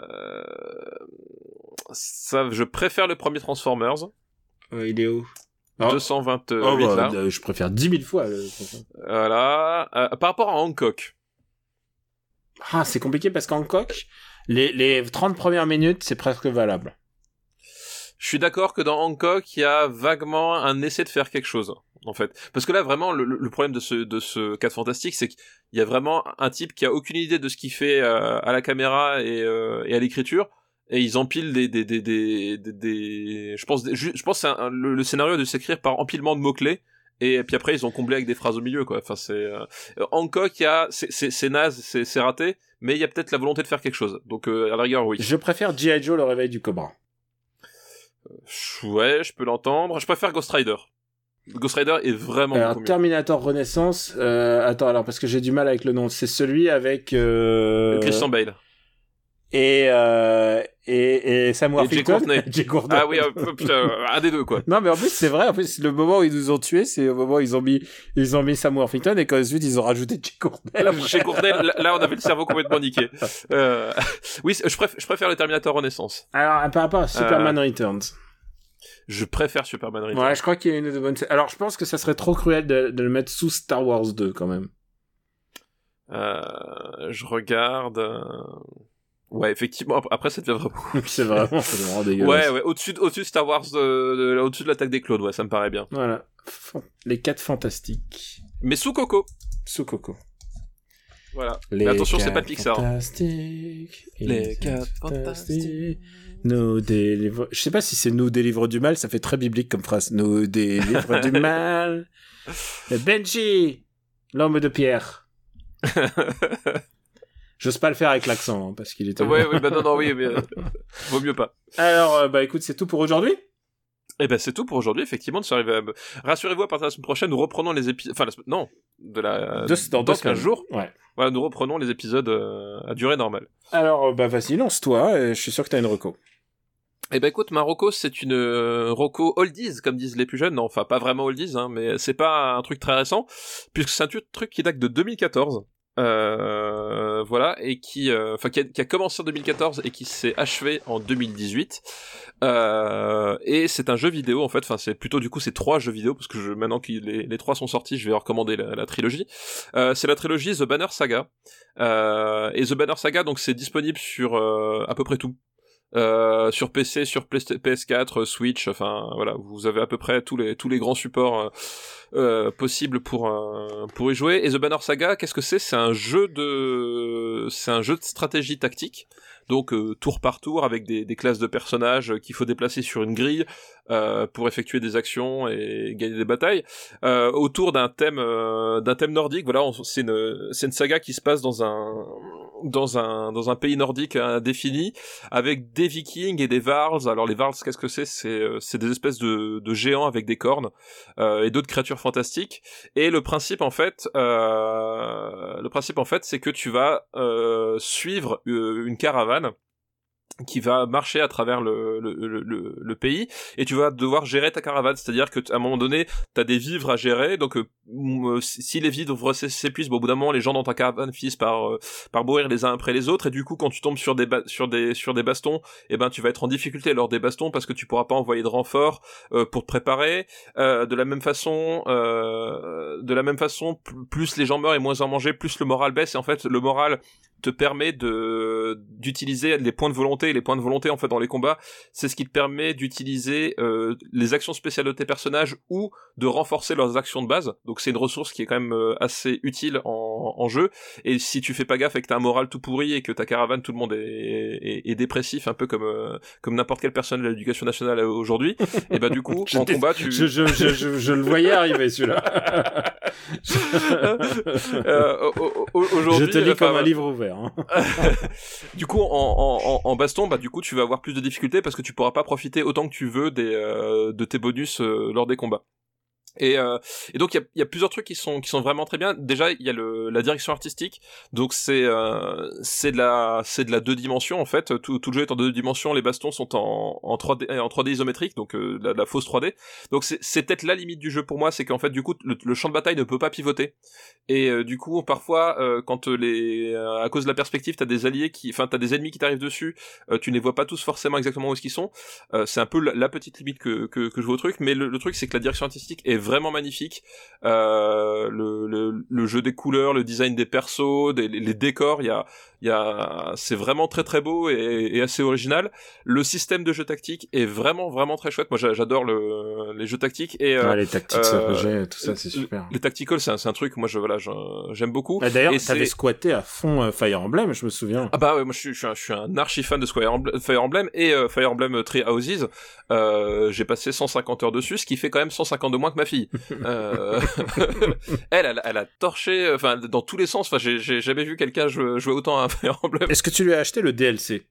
Speaker 2: Ça, je préfère le premier Transformers.
Speaker 1: Euh, il est où?
Speaker 2: 228
Speaker 1: oh, bah,
Speaker 2: là.
Speaker 1: euh, Je préfère 10 000 fois. Le...
Speaker 2: Voilà. Euh, par rapport à Hancock.
Speaker 1: Ah, c'est compliqué parce qu'Hancock, les, les 30 premières minutes, c'est presque valable.
Speaker 2: Je suis d'accord que dans Hancock, il y a vaguement un essai de faire quelque chose, en fait. Parce que là, vraiment, le, le problème de ce, de ce 4 fantastique, c'est qu'il y a vraiment un type qui a aucune idée de ce qu'il fait euh, à la caméra et, euh, et à l'écriture et ils empilent des des des des, des, des... je pense je pense c'est le, le, scénario de s'écrire par empilement de mots clés et puis après ils ont comblé avec des phrases au milieu quoi. Enfin c'est euh... Hancock il y a c'est c'est naze c'est c'est raté mais il y a peut-être la volonté de faire quelque chose. Donc euh, à la rigueur oui.
Speaker 1: Je préfère GI Joe le réveil du cobra.
Speaker 2: Ouais je peux l'entendre. Je préfère Ghost Rider. Ghost Rider est vraiment
Speaker 1: alors, Terminator Renaissance euh, attends alors parce que j'ai du mal avec le nom. C'est celui avec euh...
Speaker 2: Christian Bale
Speaker 1: et euh, et, et Sam Worthington.
Speaker 2: Jay Courtney. Ah oui, euh, putain, un des deux quoi.
Speaker 1: Non mais en plus c'est vrai, en plus le moment où ils nous ont tués, c'est au moment où ils ont mis ils ont mis Sam Worthington et quand suite ils ont rajouté Jay Courtney.
Speaker 2: Jay Courtney, là on avait le cerveau complètement niqué. Euh, oui, je préfère, je préfère le Terminator Renaissance.
Speaker 1: Alors par rapport à Superman
Speaker 2: Euh,
Speaker 1: Returns.
Speaker 2: Je préfère Superman Returns.
Speaker 1: Ouais, je crois qu'il y a une de bonnes. Alors je pense que ça serait trop cruel de, de le mettre sous Star Wars 2 quand même.
Speaker 2: Euh, je regarde. Euh, Ouais, effectivement. Après, ça devient vraiment.
Speaker 1: c'est vraiment, dégueulasse.
Speaker 2: Ouais, ouais. Au-dessus, de, au-dessus de Star Wars, de, de- au-dessus de l'attaque des clones, ouais, ça me paraît bien.
Speaker 1: Voilà. Les 4 fantastiques.
Speaker 2: Mais sous Coco.
Speaker 1: Sous Coco.
Speaker 2: Voilà.
Speaker 1: Les
Speaker 2: Mais attention, c'est
Speaker 1: quatre
Speaker 2: pas de Pixar. hein.
Speaker 1: Fantastiques.
Speaker 2: Les quatre fantastiques.
Speaker 1: Nous délivre... Je sais pas si c'est nous délivre du mal, ça fait très biblique comme phrase. Nous délivre du mal. Benji, l'homme de pierre. J'ose pas le faire avec l'accent, hein, parce qu'il était...
Speaker 2: ouais, ouais, bah non, non, oui, mais euh, vaut mieux pas.
Speaker 1: Alors, euh, bah écoute, c'est tout pour aujourd'hui.
Speaker 2: Et ben c'est tout pour aujourd'hui, effectivement. De à... Rassurez-vous, à partir de la semaine prochaine, nous reprenons les épisodes. Enfin, la non, de la.
Speaker 1: Deux- dans deux
Speaker 2: 15
Speaker 1: semaines.
Speaker 2: jours.
Speaker 1: Ouais.
Speaker 2: Voilà, nous reprenons les épisodes euh, à durée normale.
Speaker 1: Alors, bah vas-y, lance-toi, et je suis sûr que t'as une reco.
Speaker 2: Eh ben écoute, Marocco, c'est une euh, Rocco oldies, comme disent les plus jeunes. Non, enfin pas vraiment oldies, hein, mais c'est pas un truc très récent, puisque c'est un truc qui date de 2014. Euh, voilà et qui euh, enfin qui, a, qui a commencé en 2014 et qui s'est achevé en 2018 euh, et c'est un jeu vidéo en fait. Enfin c'est plutôt du coup c'est trois jeux vidéo parce que je, maintenant que les, les trois sont sortis je vais recommander la, la trilogie. Euh, c'est la trilogie The Banner Saga. Euh, et The Banner Saga donc c'est disponible sur euh, à peu près tout euh, sur PC, sur Play- PS4, Switch, enfin voilà, vous avez à peu près tous les tous les grands supports euh, euh, possibles pour euh, pour y jouer. Et The Banner Saga, qu'est-ce que c'est? C'est un jeu de c'est un jeu de stratégie tactique. Donc euh, tour par tour avec des, des classes de personnages qu'il faut déplacer sur une grille euh, pour effectuer des actions et gagner des batailles euh, autour d'un thème euh, d'un thème nordique. Voilà, c'est une c'est une saga qui se passe dans un dans un dans un pays nordique indéfini avec des vikings et des varls. Alors les varls, qu'est-ce que c'est? C'est euh, c'est des espèces de, de géants avec des cornes euh, et d'autres créatures fantastiques. Et le principe en fait, euh, le principe en fait, c'est que tu vas suivre une caravane qui va marcher à travers le, le, le, pays et tu vas devoir gérer ta caravane. C'est à dire que à un moment donné tu des vivres à gérer donc euh, euh, si les vivres s'épuisent bon, au bout d'un moment les gens dans ta caravane finissent par euh, par mourir les uns après les autres et du coup quand tu tombes sur des sur des sur des bastons eh ben tu vas être en difficulté lors des bastons parce que tu pourras pas envoyer de renfort pour te préparer. De la même façon de la même façon plus les gens meurent et moins en manger plus le moral baisse. Et en fait le moral te permet de d'utiliser les points de volonté les points de volonté en fait dans les combats c'est ce qui te permet d'utiliser euh, les actions spéciales de tes personnages ou de renforcer leurs actions de base. Donc c'est une ressource qui est quand même euh, assez utile en, en, jeu. Et si tu fais pas gaffe et que t'as un moral tout pourri et que ta caravane tout le monde est, est, dépressif un peu comme euh, comme n'importe quelle personne de l'éducation nationale aujourd'hui et bah du coup en combat tu
Speaker 1: je, je, je, je, le voyais arriver celui-là.
Speaker 2: Aujourd'hui
Speaker 1: je te lis comme un livre ouvert Hein.
Speaker 2: du coup, en, en, baston, bah du coup, tu vas avoir plus de difficultés parce que tu pourras pas profiter autant que tu veux des, euh, de tes bonus euh, lors des combats. Et, euh, et, donc il y a, y a, plusieurs trucs qui sont qui sont vraiment très bien. Déjà il y a le, la direction artistique. Donc c'est euh, c'est de la c'est de la deux dimensions en fait. Tout, tout le jeu est en deux dimensions. Les bastons sont en en 3D en 3D isométrique donc euh, la, fausse 3D. Donc c'est peut-être la limite du jeu pour moi, c'est qu'en fait du coup le, champ de bataille ne peut pas pivoter. Et euh, du coup parfois euh, quand les à cause de la perspective t'as des alliés qui enfin t'as des ennemis qui t'arrivent dessus, tu ne les vois pas tous forcément exactement où est-ce qu'ils sont. c'est un peu la, petite limite que, que, que je vois au truc. Mais le, le truc c'est que la direction artistique est vraiment magnifique. Euh, le, jeu des couleurs, le design des persos, les, décors, il y a, il y a, c'est vraiment très très beau et, et, assez original. Le système de jeu tactique est vraiment vraiment très chouette. Moi, j'adore le, les jeux tactiques et
Speaker 1: euh, les tactiques, euh, tout ça, c'est super.
Speaker 2: Les tacticals, c'est un, un, truc. Moi, je voilà, j'aime beaucoup.
Speaker 1: D'ailleurs, t'avais squatté à fond euh, Fire Emblem, je me souviens.
Speaker 2: Ah bah ouais, moi je suis, je suis, un, je suis un archi fan de Fire Emblem, Fire Emblem et Fire Emblem Three Houses. J'ai passé 150 heures dessus, ce qui fait quand même 150 de moins que ma fille. elle, elle, elle, a torché, enfin dans tous les sens. Enfin, j'ai jamais vu quelqu'un jouer, jouer autant à
Speaker 1: Est-ce que tu lui as acheté le DLC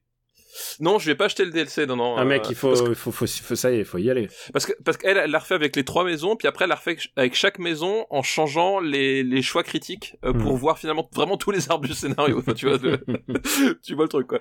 Speaker 2: non, je vais pas acheter le DLC, non, non.
Speaker 1: Ah, mec, euh, il faut, faut, faut, ça y est, faut y aller.
Speaker 2: Parce que, parce qu'elle, elle l'a refait avec les trois maisons, puis après, elle l'a refait avec chaque maison en changeant les, les choix critiques euh, pour hmm. voir finalement vraiment tous les arbres du scénario. tu vois, tu vois le truc, quoi.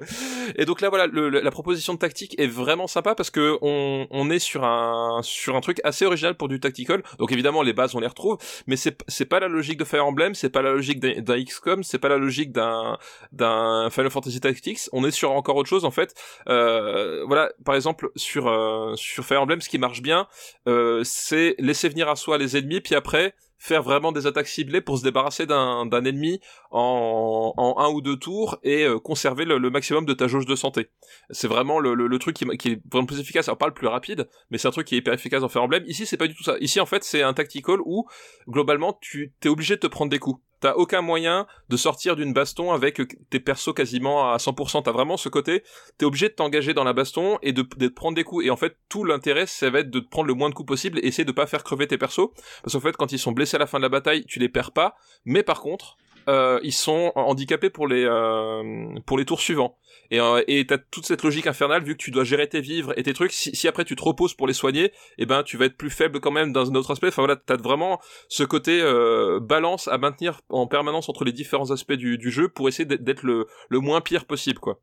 Speaker 2: Et donc là, voilà, le, la proposition de tactique est vraiment sympa parce que on, on est sur un, sur un truc assez original pour du tactical. Donc évidemment, les bases, on les retrouve, mais c'est, c'est pas la logique de Fire Emblem, c'est pas la logique d'un XCOM, c'est pas la logique d'un, d'un Final Fantasy Tactics. On est sur encore autre chose, en fait euh, voilà, par exemple sur euh, sur Fire Emblem, ce qui marche bien, euh, c'est laisser venir à soi les ennemis, puis après faire vraiment des attaques ciblées pour se débarrasser d'un ennemi en, en un ou deux tours et conserver le, maximum de ta jauge de santé. C'est vraiment le, le, truc qui, qui, est vraiment plus efficace. Alors pas le plus rapide, mais c'est un truc qui est hyper efficace dans Fire Emblem. Ici, c'est pas du tout ça. Ici, en fait, c'est un tactical où globalement, tu t'es obligé de te prendre des coups t'as aucun moyen de sortir d'une baston avec tes persos quasiment à 100%. T'as vraiment ce côté, t'es obligé de t'engager dans la baston et de, prendre des coups. Et en fait, tout l'intérêt, ça va être de prendre le moins de coups possible et essayer de pas faire crever tes persos. Parce qu'en fait, quand ils sont blessés à la fin de la bataille, tu les perds pas. Mais par contre, euh, ils sont handicapés pour les euh, pour les tours suivants. Et euh, et t'as toute cette logique infernale vu que tu dois gérer tes vivres et tes trucs. Si, si après tu te reposes pour les soigner, et eh ben tu vas être plus faible quand même dans un autre aspect. Enfin voilà, t'as vraiment ce côté euh, balance à maintenir en permanence entre les différents aspects du, du jeu pour essayer d'être le le moins pire possible quoi.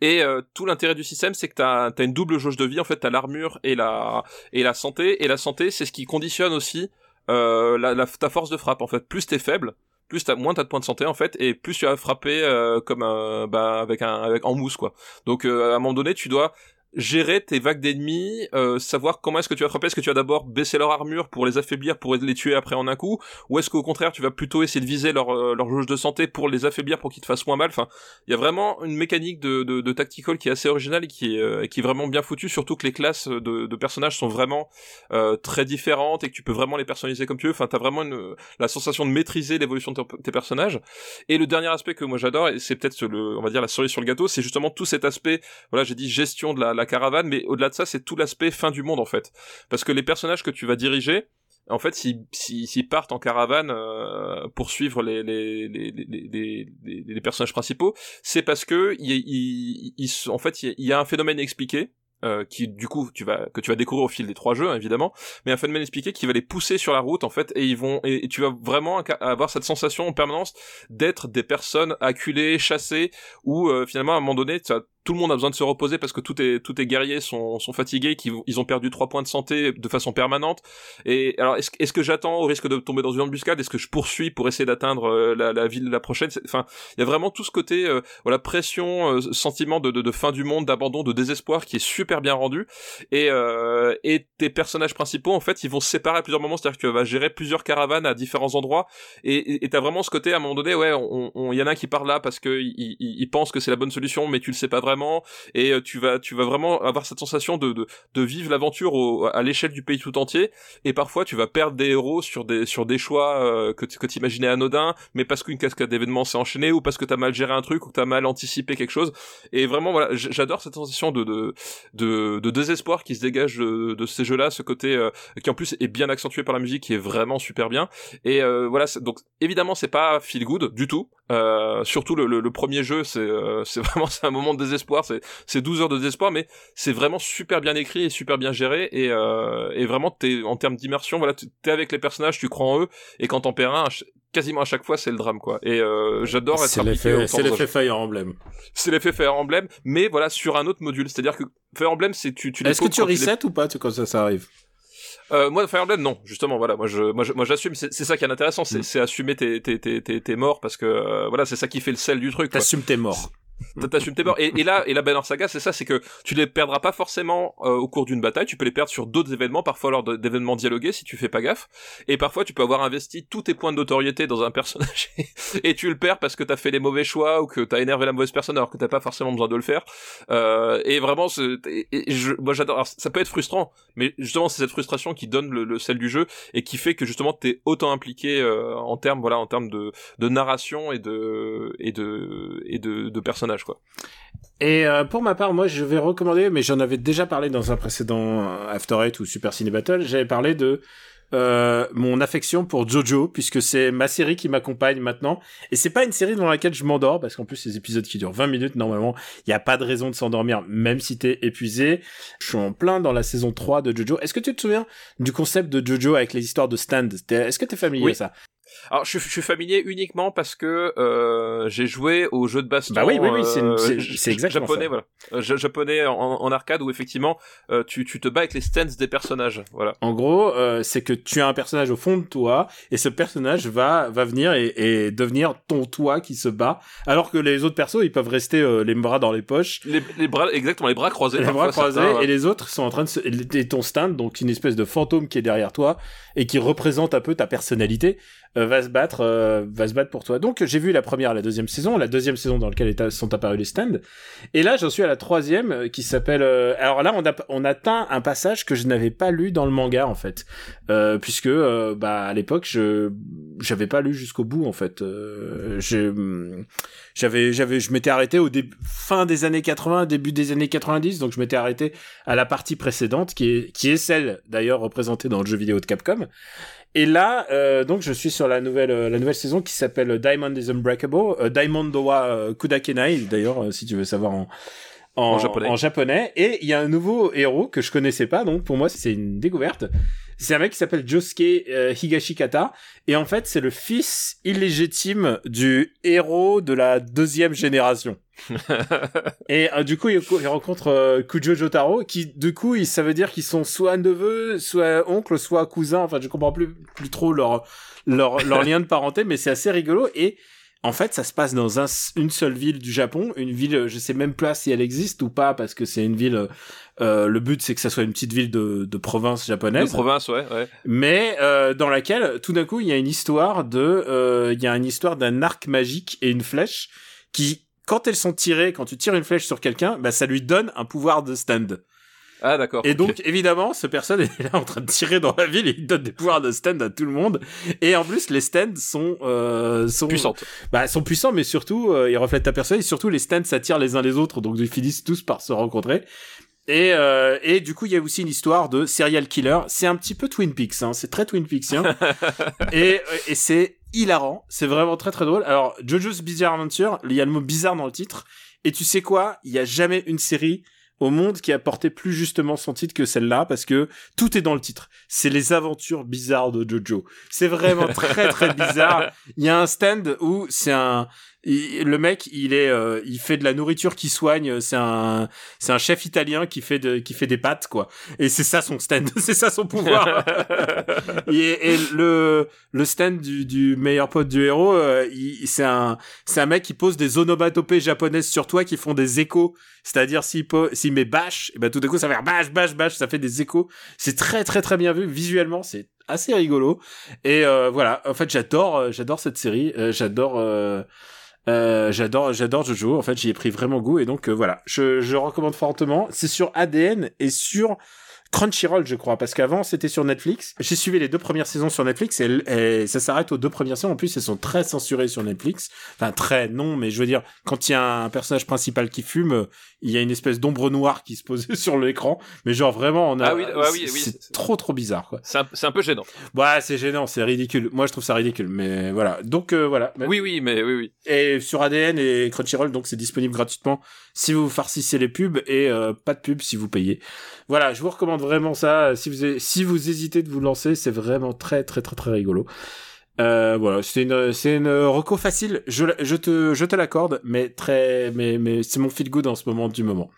Speaker 2: Et euh, tout l'intérêt du système, c'est que t'as as une double jauge de vie. En fait, t'as l'armure et la et la santé. Et la santé, c'est ce qui conditionne aussi euh, la, la, ta force de frappe. En fait, plus t'es faible, plus t'as moins t'as de points de santé en fait et plus tu as frappé euh, comme un, bah avec un avec en mousse quoi. Donc euh, à un moment donné tu dois gérer tes vagues d'ennemis, euh, savoir comment est-ce que tu vas frapper, est-ce que tu vas d'abord baisser leur armure pour les affaiblir, pour les tuer après en un coup, ou est-ce qu'au contraire tu vas plutôt essayer de viser leur, euh, leur jauge de santé pour les affaiblir pour qu'ils te fassent moins mal, enfin il y a vraiment une mécanique de, de, de, tactical qui est assez originale et qui est, euh, qui est vraiment bien foutue, surtout que les classes de, de personnages sont vraiment euh, très différentes et que tu peux vraiment les personnaliser comme tu veux, enfin t'as vraiment une, la sensation de maîtriser l'évolution de tes personnages. Et le dernier aspect que moi j'adore, et c'est peut-être le, on va dire la cerise sur le gâteau, c'est justement tout cet aspect, voilà j'ai dit gestion de la la caravane, mais au-delà de ça, c'est tout l'aspect fin du monde en fait. Parce que les personnages que tu vas diriger, en fait, s'ils si, partent en caravane euh, pour suivre les, les, les, les, les personnages principaux, c'est parce que il, il, en fait, il y a un phénomène expliqué euh, qui du coup tu vas que tu vas découvrir au fil des trois jeux évidemment mais un phénomène expliqué qui va les pousser sur la route en fait et ils vont et, tu vas vraiment avoir cette sensation en permanence d'être des personnes acculées chassées ou euh, finalement à un moment donné tu tout le monde a besoin de se reposer parce que tous est tous est guerriers sont sont fatigués, qu'ils ils ont perdu trois points de santé de façon permanente. Et alors est-ce est-ce que j'attends au risque de tomber dans une embuscade? Est-ce que je poursuis pour essayer d'atteindre euh, la, la ville la prochaine? Enfin, il y a vraiment tout ce côté euh, voilà pression, euh, sentiment de, de, de, fin du monde, d'abandon, de désespoir qui est super bien rendu. Et et tes personnages principaux en fait ils vont se séparer à plusieurs moments, c'est-à-dire que tu vas gérer plusieurs caravanes à différents endroits. Et t'as vraiment ce côté à un moment donné ouais il y en a un qui part là parce que il, pense que c'est la bonne solution mais tu le sais pas vraiment et tu vas tu vas vraiment avoir cette sensation de de, vivre l'aventure à l'échelle du pays tout entier. Et parfois tu vas perdre des héros sur des sur des choix euh, que que t'imaginais anodins mais parce qu'une cascade d'événements s'est enchaînée ou parce que t'as mal géré un truc ou que t'as mal anticipé quelque chose. Et vraiment voilà j'adore cette sensation de, de de désespoir qui se dégage de, de ces jeux là ce côté euh, qui en plus est bien accentué par la musique qui est vraiment super bien. Et euh, voilà donc évidemment c'est pas feel good du tout. Euh, surtout le, le, premier jeu c'est euh, c'est vraiment c'est un moment de désespoir c'est c'est 12 heures de désespoir mais c'est vraiment super bien écrit et super bien géré et euh, et vraiment en termes d'immersion voilà t'es avec les personnages tu crois en eux et quand t'en perds un quasiment à chaque fois c'est le drame quoi et euh, j'adore être
Speaker 1: c'est l'effet c'est l'effet Fire Emblem
Speaker 2: c'est l'effet Fire Emblem mais voilà sur un autre module c'est à dire que Fire Emblem c'est tu tu
Speaker 1: est-ce que tu reset ou pas quand ça ça arrive?
Speaker 2: Euh, moi, Fire Emblem, non, justement, voilà, moi, je, moi, moi, j'assume. C'est, ça qui est intéressant, c'est, mm. assumer tes, tes, tes, tes, morts parce que, euh, voilà, c'est ça qui fait le sel du truc.
Speaker 1: T'assumes tes morts.
Speaker 2: T'assumes tes morts. Et, et, là, et la Banner Saga, c'est ça, c'est que tu les perdras pas forcément euh, au cours d'une bataille. Tu peux les perdre sur d'autres événements, parfois lors d'événements dialogués, si tu fais pas gaffe. Et parfois, tu peux avoir investi tous tes points de notoriété dans un personnage et tu le perds parce que t'as fait les mauvais choix ou que t'as énervé la mauvaise personne alors que t'as pas forcément besoin de le faire. Euh, et vraiment, et, je, moi j'adore. Ça peut être frustrant, mais justement, c'est cette frustration qui donne le, le, sel du jeu et qui fait que justement t'es autant impliqué euh, en termes, voilà, en termes de, de narration et de et de et de, de personnages quoi.
Speaker 1: Et euh, pour ma part, moi, je vais recommander, mais j'en avais déjà parlé dans un précédent After Eight ou Super Ciné Battle. J'avais parlé de euh, mon affection pour Jojo, puisque c'est ma série qui m'accompagne maintenant. Et c'est pas une série dans laquelle je m'endors, parce qu'en plus, ces épisodes qui durent 20 minutes, normalement, il n'y a pas de raison de s'endormir, même si t'es épuisé. Je suis en plein dans la saison 3 de Jojo. Est-ce que tu te souviens du concept de Jojo avec les histoires de stand? Est-ce que t'es familier
Speaker 2: oui.
Speaker 1: à ça?
Speaker 2: Alors, je, je, suis familier uniquement parce que euh, j'ai joué au jeu de baston.
Speaker 1: Bah oui, oui, oui, c'est, euh, exactement
Speaker 2: japonais,
Speaker 1: ça.
Speaker 2: voilà. Euh, japonais en, en, arcade où effectivement euh, tu, tu te bats avec les stands des personnages, voilà.
Speaker 1: En gros, euh, c'est que tu as un personnage au fond de toi et ce personnage va va venir et, et devenir ton toi qui se bat, alors que les autres persos ils peuvent rester les bras dans les poches.
Speaker 2: Les, les, bras, exactement, les bras croisés.
Speaker 1: Les bras croisés et les autres sont en train de se... et ton stand, donc une espèce de fantôme qui est derrière toi et qui représente un peu ta personnalité. Euh, va se battre, euh, va se battre pour toi. Donc j'ai vu la première, la deuxième saison, la deuxième saison dans laquelle sont apparus les stands, et là j'en suis à la troisième euh, qui s'appelle. alors là on a on atteint un passage que je n'avais pas lu dans le manga en fait, puisque bah à l'époque je j'avais pas lu jusqu'au bout en fait. j'avais j'avais je m'étais arrêté au début fin des années 80, début des années 90, donc je m'étais arrêté à la partie précédente qui est qui est celle d'ailleurs représentée dans le jeu vidéo de Capcom. Et là, euh, donc je suis sur la nouvelle euh, la nouvelle saison qui s'appelle Diamond is Unbreakable, euh, Diamond Dowa euh, Kudakenai d'ailleurs euh, si tu veux savoir en en, japonais. en japonais. Et il y a un nouveau héros que je connaissais pas, donc pour moi c'est une découverte. C'est un mec qui s'appelle Josuke Higashikata et en fait c'est le fils illégitime du héros de la deuxième génération. et euh, du coup, il, rencontre euh, Kujo Jotaro, qui du coup, il, ça veut dire qu'ils sont soit neveux, soit oncle, soit cousin. Enfin, je comprends plus plus trop leur leur leur lien de parenté, mais c'est assez rigolo. Et en fait, ça se passe dans un, une seule ville du Japon, une ville, je sais même pas si elle existe ou pas, parce que c'est une ville. Euh, le but, c'est que ça soit une petite ville de, de province japonaise.
Speaker 2: De province, ouais, ouais.
Speaker 1: Mais euh, dans laquelle, tout d'un coup, il y a une histoire de, il y a une histoire d'un arc magique et une flèche qui quand elles sont tirées, quand tu tires une flèche sur quelqu'un, bah ça lui donne un pouvoir de stand.
Speaker 2: Ah d'accord.
Speaker 1: Et donc évidemment, ce personne est là en train de tirer dans la ville et il donne des pouvoirs de stand à tout le monde. Et en plus, les stands sont euh, sont
Speaker 2: puissantes.
Speaker 1: Bah sont puissants, mais surtout euh, ils reflètent ta personne et surtout les stands s'attirent les uns les autres, donc ils finissent tous par se rencontrer. Et, euh, et du coup, il y a aussi une histoire de serial killer. C'est un petit peu Twin Peaks, hein. c'est très Twin Peaksien. et et c'est hilarant. C'est vraiment très très drôle. Alors, JoJo's Bizarre Adventure, il y a le mot bizarre dans le titre. Et tu sais quoi? Il y a jamais une série au monde qui a porté plus justement son titre que celle-là parce que tout est dans le titre. C'est les aventures bizarres de Jojo. C'est vraiment très très bizarre. Il y a un stand où c'est un il- le mec, il est, euh, il fait de la nourriture qui soigne. C'est un, c'est un chef italien qui fait de, qui fait des pâtes, quoi. Et c'est ça son stand, c'est ça son pouvoir. et, et le, le stand du, du meilleur pote du héros, euh, il- c'est un, c'est un mec qui pose des onomatopées japonaises sur toi qui font des échos. C'est-à-dire s'il po- s'il met bâche, et ben tout d'un coup ça faire bâche, bâche, bâche, ça fait des échos. C'est très très très bien vu visuellement, c'est assez rigolo. Et euh, voilà, en fait j'adore, euh, j'adore cette série, euh, j'adore. Euh, j'adore, j'adore Jojo. En fait, j'y ai pris vraiment goût et donc euh, voilà, je, je recommande fortement. C'est sur ADN et sur Crunchyroll, je crois, parce qu'avant c'était sur Netflix. J'ai suivi les deux premières saisons sur Netflix et, et ça s'arrête aux deux premières saisons. En plus, elles sont très censurées sur Netflix. Enfin, très non, mais je veux dire, quand il y a un personnage principal qui fume, euh, il y a une espèce d'ombre noire qui se pose sur l'écran. Mais genre vraiment, on a,
Speaker 2: Ah oui, oui,
Speaker 1: c'est-
Speaker 2: oui.
Speaker 1: c'est trop trop bizarre quoi.
Speaker 2: C'est un, c'est un peu gênant.
Speaker 1: Ouais, c'est gênant, c'est ridicule. Moi, je trouve ça ridicule, mais voilà. Donc euh, voilà.
Speaker 2: Oui, oui, mais oui, oui.
Speaker 1: Et sur ADN et Crunchyroll, donc c'est disponible gratuitement si vous farcissez les pubs et euh, pas de pubs si vous payez. Voilà, je vous recommande vraiment ça. Si vous si vous hésitez de vous lancer, c'est vraiment très très très très rigolo. Euh, voilà, c'est une c'est une reco facile. Je te je te l'accorde, mais très mais mais c'est mon feel good en ce moment du moment.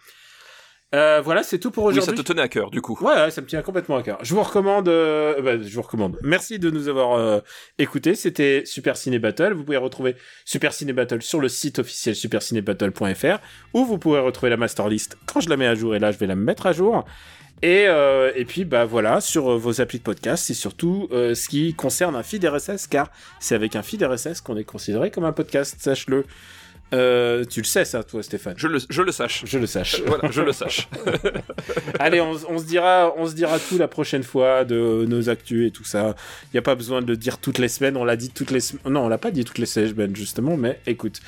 Speaker 1: Euh, voilà, c'est tout pour
Speaker 2: Oui,
Speaker 1: aujourd'hui.
Speaker 2: ça te tenait à cœur, du coup.
Speaker 1: Ouais, ça me tient complètement à cœur. Je vous recommande, euh, bah, je vous recommande. Merci de nous avoir euh, écoutés. C'était Super Ciné Battle. Vous pouvez retrouver Super Ciné Battle sur le site officiel supercinébattle.fr où vous pourrez retrouver la master list quand je la mets à jour. Et là, je vais la mettre à jour. Et, euh, et puis, bah voilà, sur euh, vos applis de podcast, c'est surtout euh, ce qui concerne un feed RSS, car c'est avec un feed RSS qu'on est considéré comme un podcast, sache-le. Euh, tu le sais, ça, toi, Stéphane.
Speaker 2: Je le, je le sache.
Speaker 1: Je le sache.
Speaker 2: voilà, je le sache.
Speaker 1: Allez, on, on se dira, on se dira tout la prochaine fois de nos actus et tout ça. Il n'y a pas besoin de le dire toutes les semaines. On l'a dit toutes les semaines. Non, on l'a pas dit toutes les semaines justement. Mais écoute,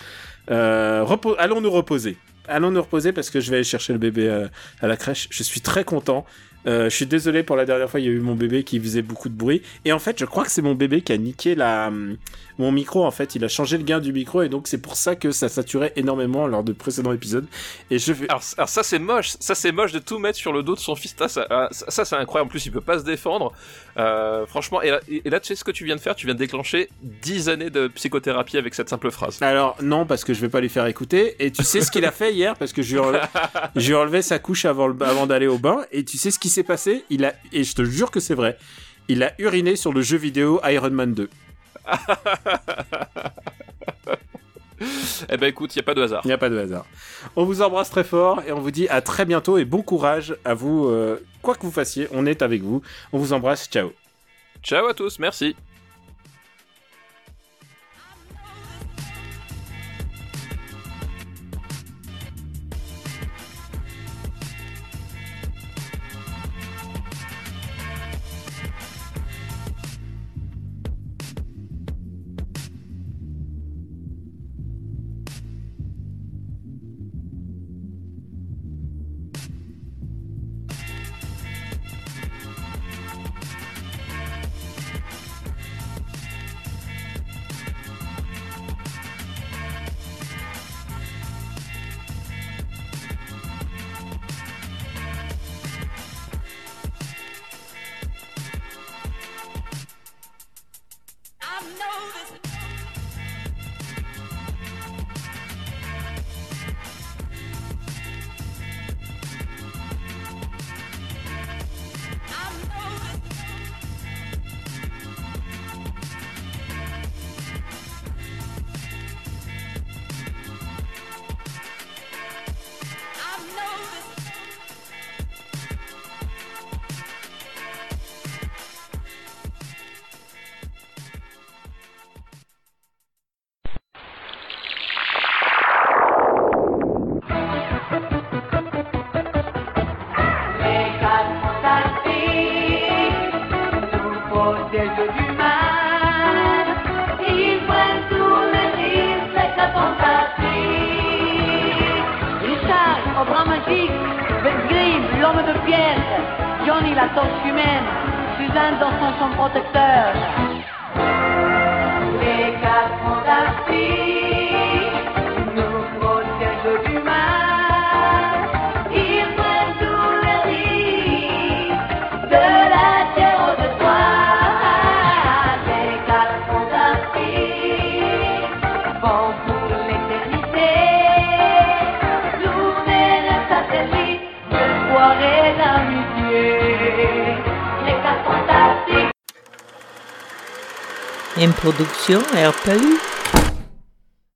Speaker 1: allons nous reposer. Allons nous reposer parce que je vais aller chercher le bébé euh, à la crèche. Je suis très content. Euh, je suis désolé pour la dernière fois, il y a eu mon bébé qui faisait beaucoup de bruit. Et en fait, je crois que c'est mon bébé qui a niqué la, hum, mon micro. En fait, il a changé le gain du micro et donc c'est pour ça que ça saturait énormément lors de précédents épisodes. Et je vais,
Speaker 2: Alors, alors ça c'est moche, ça c'est moche de tout mettre sur le dos de son fils. Ça, ça, ça, ça, c'est incroyable. En plus, il peut pas se défendre. Euh, franchement, et là, et là, tu sais ce que tu viens de faire? Tu viens de déclencher 10 années de psychothérapie avec cette simple phrase.
Speaker 1: Alors non, parce que je vais pas lui faire écouter. Et tu sais ce qu'il a fait hier? Parce que je lui, ai enlevé, je lui sa couche avant, le- avant d'aller au bain. Et tu sais ce qui s'est passé? Il a et je te jure que c'est vrai. Il a uriné sur le jeu vidéo Iron Man 2.
Speaker 2: Eh ben écoute, y a pas de hasard.
Speaker 1: Il n'y a pas de hasard. On vous embrasse très fort et on vous dit à très bientôt et bon courage à vous. euh, quoi que vous fassiez, on est avec vous. On vous embrasse. Ciao.
Speaker 2: Ciao à tous, merci.
Speaker 3: Production RPU.